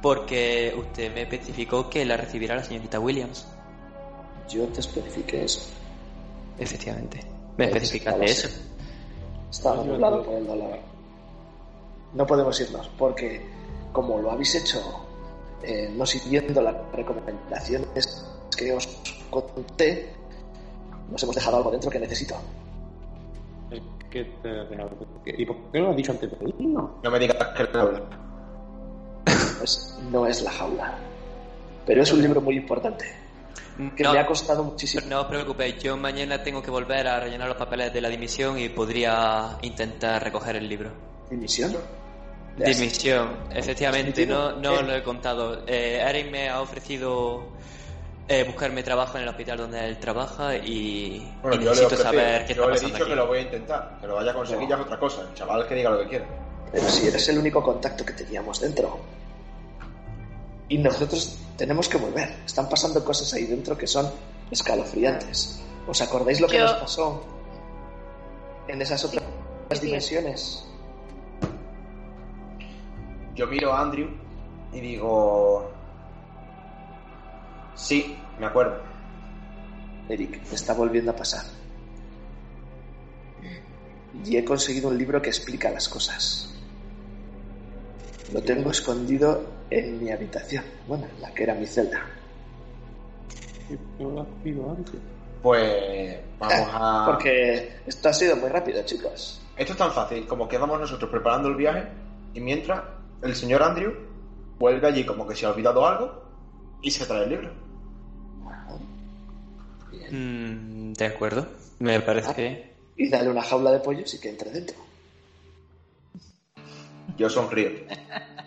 Porque usted me especificó que la recibiera la señorita Williams. Yo te especifiqué eso. Efectivamente. Me especificaste eso. Estaba nublado por el dolor. No podemos irnos porque, como lo habéis hecho eh, no siguiendo las recomendaciones que os conté, nos hemos dejado algo dentro que necesito. ¿Qué- ¿Y por qué no lo has dicho antes de? No me digas que no es la jaula. Pero es un libro muy importante. Que No. me ha costado muchísimo. No os preocupéis, yo mañana tengo que volver a rellenar los papeles de la dimisión y podría intentar recoger el libro. ¿Dimisión? Dimisión, efectivamente, no, no lo he contado. Eh, Eric me ha ofrecido eh, buscarme trabajo en el hospital donde él trabaja y, Bueno, y yo le, necesito ofrecí, saber qué yo está le he pasando dicho aquí. que lo voy a intentar. Que lo vaya a conseguir ya es otra cosa. El chaval que diga lo que quiera. Pero si eres el único contacto que teníamos dentro. Y nosotros tenemos que volver. Están pasando cosas ahí dentro que son escalofriantes. ¿Os acordáis lo que Yo- nos pasó en esas otras sí. dimensiones? Yo miro a Andrew y digo. Sí, me acuerdo. Eric, me está volviendo a pasar. Y he conseguido un libro que explica las cosas. Lo tengo escondido en mi habitación. Bueno, la que era mi celda. No lo has pedido antes. Pues. Vamos a. (laughs) Porque esto ha sido muy rápido, chicos. Esto es tan fácil como que vamos nosotros preparando el viaje y mientras el señor Andrew vuelve allí como que se ha olvidado algo y se trae el libro. Mm, de acuerdo, me parece que... Y dale una jaula de pollos y que entre dentro. Yo sonrío. (laughs)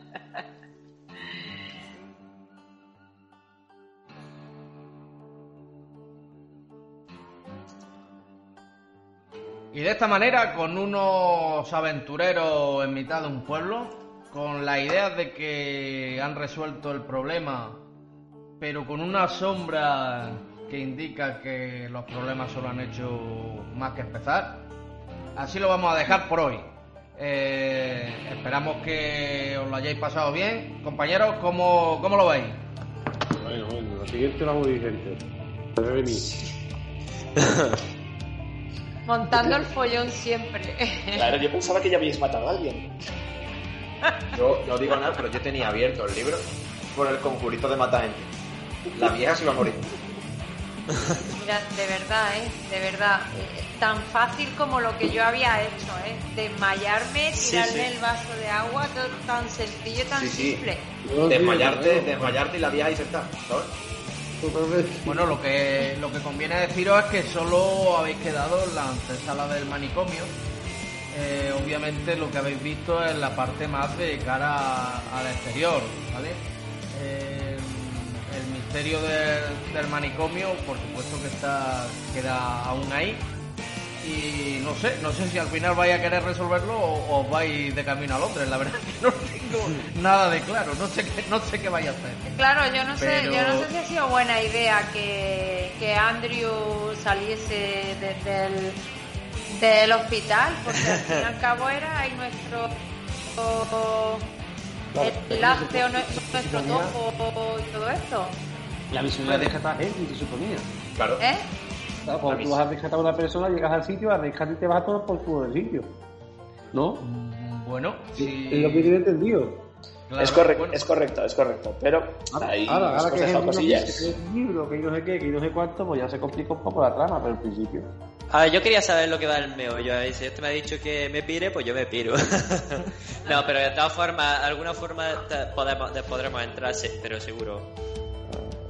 Y de esta manera, con unos aventureros en mitad de un pueblo, con la idea de que han resuelto el problema, pero con una sombra que indica que los problemas solo han hecho más que empezar, así lo vamos a dejar por hoy. Eh, esperamos que os lo hayáis pasado bien. Compañeros, ¿cómo, cómo lo veis? Bueno, bueno, lo siguiente lo hago diferente. (laughs) Montando el follón siempre. (laughs) Claro, yo pensaba que ya habíais matado a alguien. Yo no digo nada, pero yo tenía abierto el libro por el conjurito de mata gente. La vieja se iba a morir. Mira, de verdad, ¿eh? De verdad. tan fácil como lo que yo había hecho, ¿eh? Desmayarme, tirarme sí. el vaso de agua, todo tan sencillo, tan Sí, sí. simple. Desmayarte, desmayarte y la vieja ahí sentada, ¿sabes? Bueno, lo que, lo que conviene deciros es que solo habéis quedado en la antesala del manicomio. Eh, obviamente lo que habéis visto es la parte más de cara al exterior, ¿vale? Eh, el misterio del, del manicomio, por supuesto que está queda aún ahí. Y no sé, no sé si al final vais a querer resolverlo o, vais de camino a Londres. La verdad es (laughs) que no tengo nada de claro, no sé qué, no sé qué vais a hacer. Claro, yo no sé, yo no sé si ha sido buena idea que, que Andrew saliese desde el del hospital, porque al fin y al cabo era ahí nuestro o- el lácteo, nue- nuestro topo y todo esto. La misión era rescatar gente, se suponía. Claro. ¿Eh? Claro, cuando tú vas a rescatar a una persona, llegas al sitio, a rescatar y te vas a todo por culo del sitio. ¿No? Bueno, sí. Es lo que yo he entendido. Claro, es, correcto, bueno. es correcto, es correcto. Pero ahí Ahora, nos ahora hemos que es el cosillas. libro, que es el libro, que no sé qué, que no sé cuánto, pues ya se complica un poco la trama, pero al principio. A ver, yo quería saber lo que va el meollo. ahí. Si este me ha dicho que me pire, pues yo me piro. (laughs) no, pero de todas formas, alguna forma podemos, de- podremos entrar, sí, pero seguro.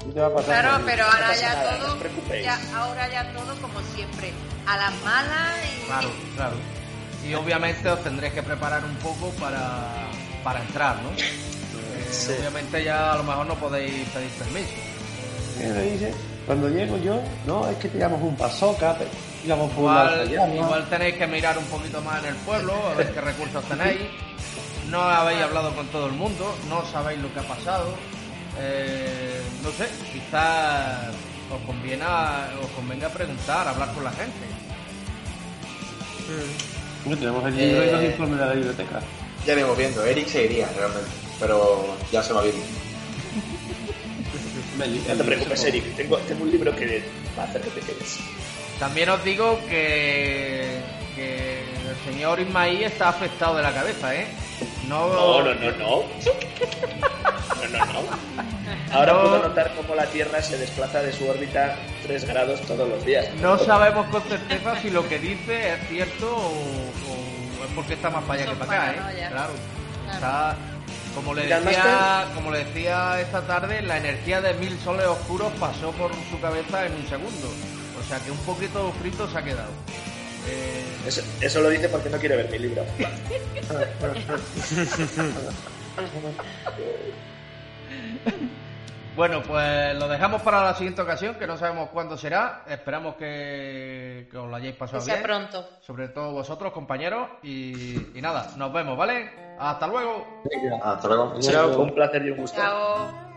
¿Qué te va a pasar? Claro, pero ahora ya nada, todo, ya, ahora ya todo como siempre, a las malas y Claro, claro. Y obviamente os tendréis que preparar un poco para, para entrar, ¿no? Eh, Obviamente ya a lo mejor no podéis pedir permiso. ¿Qué me dice? Cuando llego yo, no, es que teníamos un pasoca, pero por una Igual, igual tenéis que mirar un poquito más en el pueblo, a ver qué recursos tenéis. No habéis hablado con todo el mundo, no sabéis lo que ha pasado. Eh, no sé, quizás os conviene, os convenga preguntar, hablar con la gente. No, tenemos el libro y los Eh, informes de la biblioteca. Ya iremos viendo. Eric se iría realmente. Pero ya se (laughs) va bien. No te preocupes, Eric. Tengo, tengo un libro que va a hacer que te quedes. También os digo que, que el señor Ismaí está afectado de la cabeza, ¿eh? No, No, no, no, no. No, no, no. Ahora No. puedo notar cómo la Tierra se desplaza de su órbita 3 grados todos los días. No sabemos con certeza si lo que dice es cierto o, o es porque está más para allá que para acá, ¿eh? Claro. Claro. Está, como le decía, como le decía esta tarde, la energía de mil soles oscuros pasó por su cabeza en un segundo. O sea que un poquito frito se ha quedado. Eso, eso lo dice porque no quiere ver mi libro. Bueno, pues lo dejamos para la siguiente ocasión, que no sabemos cuándo será. Esperamos que, que os lo hayáis pasado que sea bien. pronto. Sobre todo vosotros, compañeros. Y, y nada, nos vemos, ¿vale? Hasta luego. Hasta luego. Un placer y un gusto. Chao.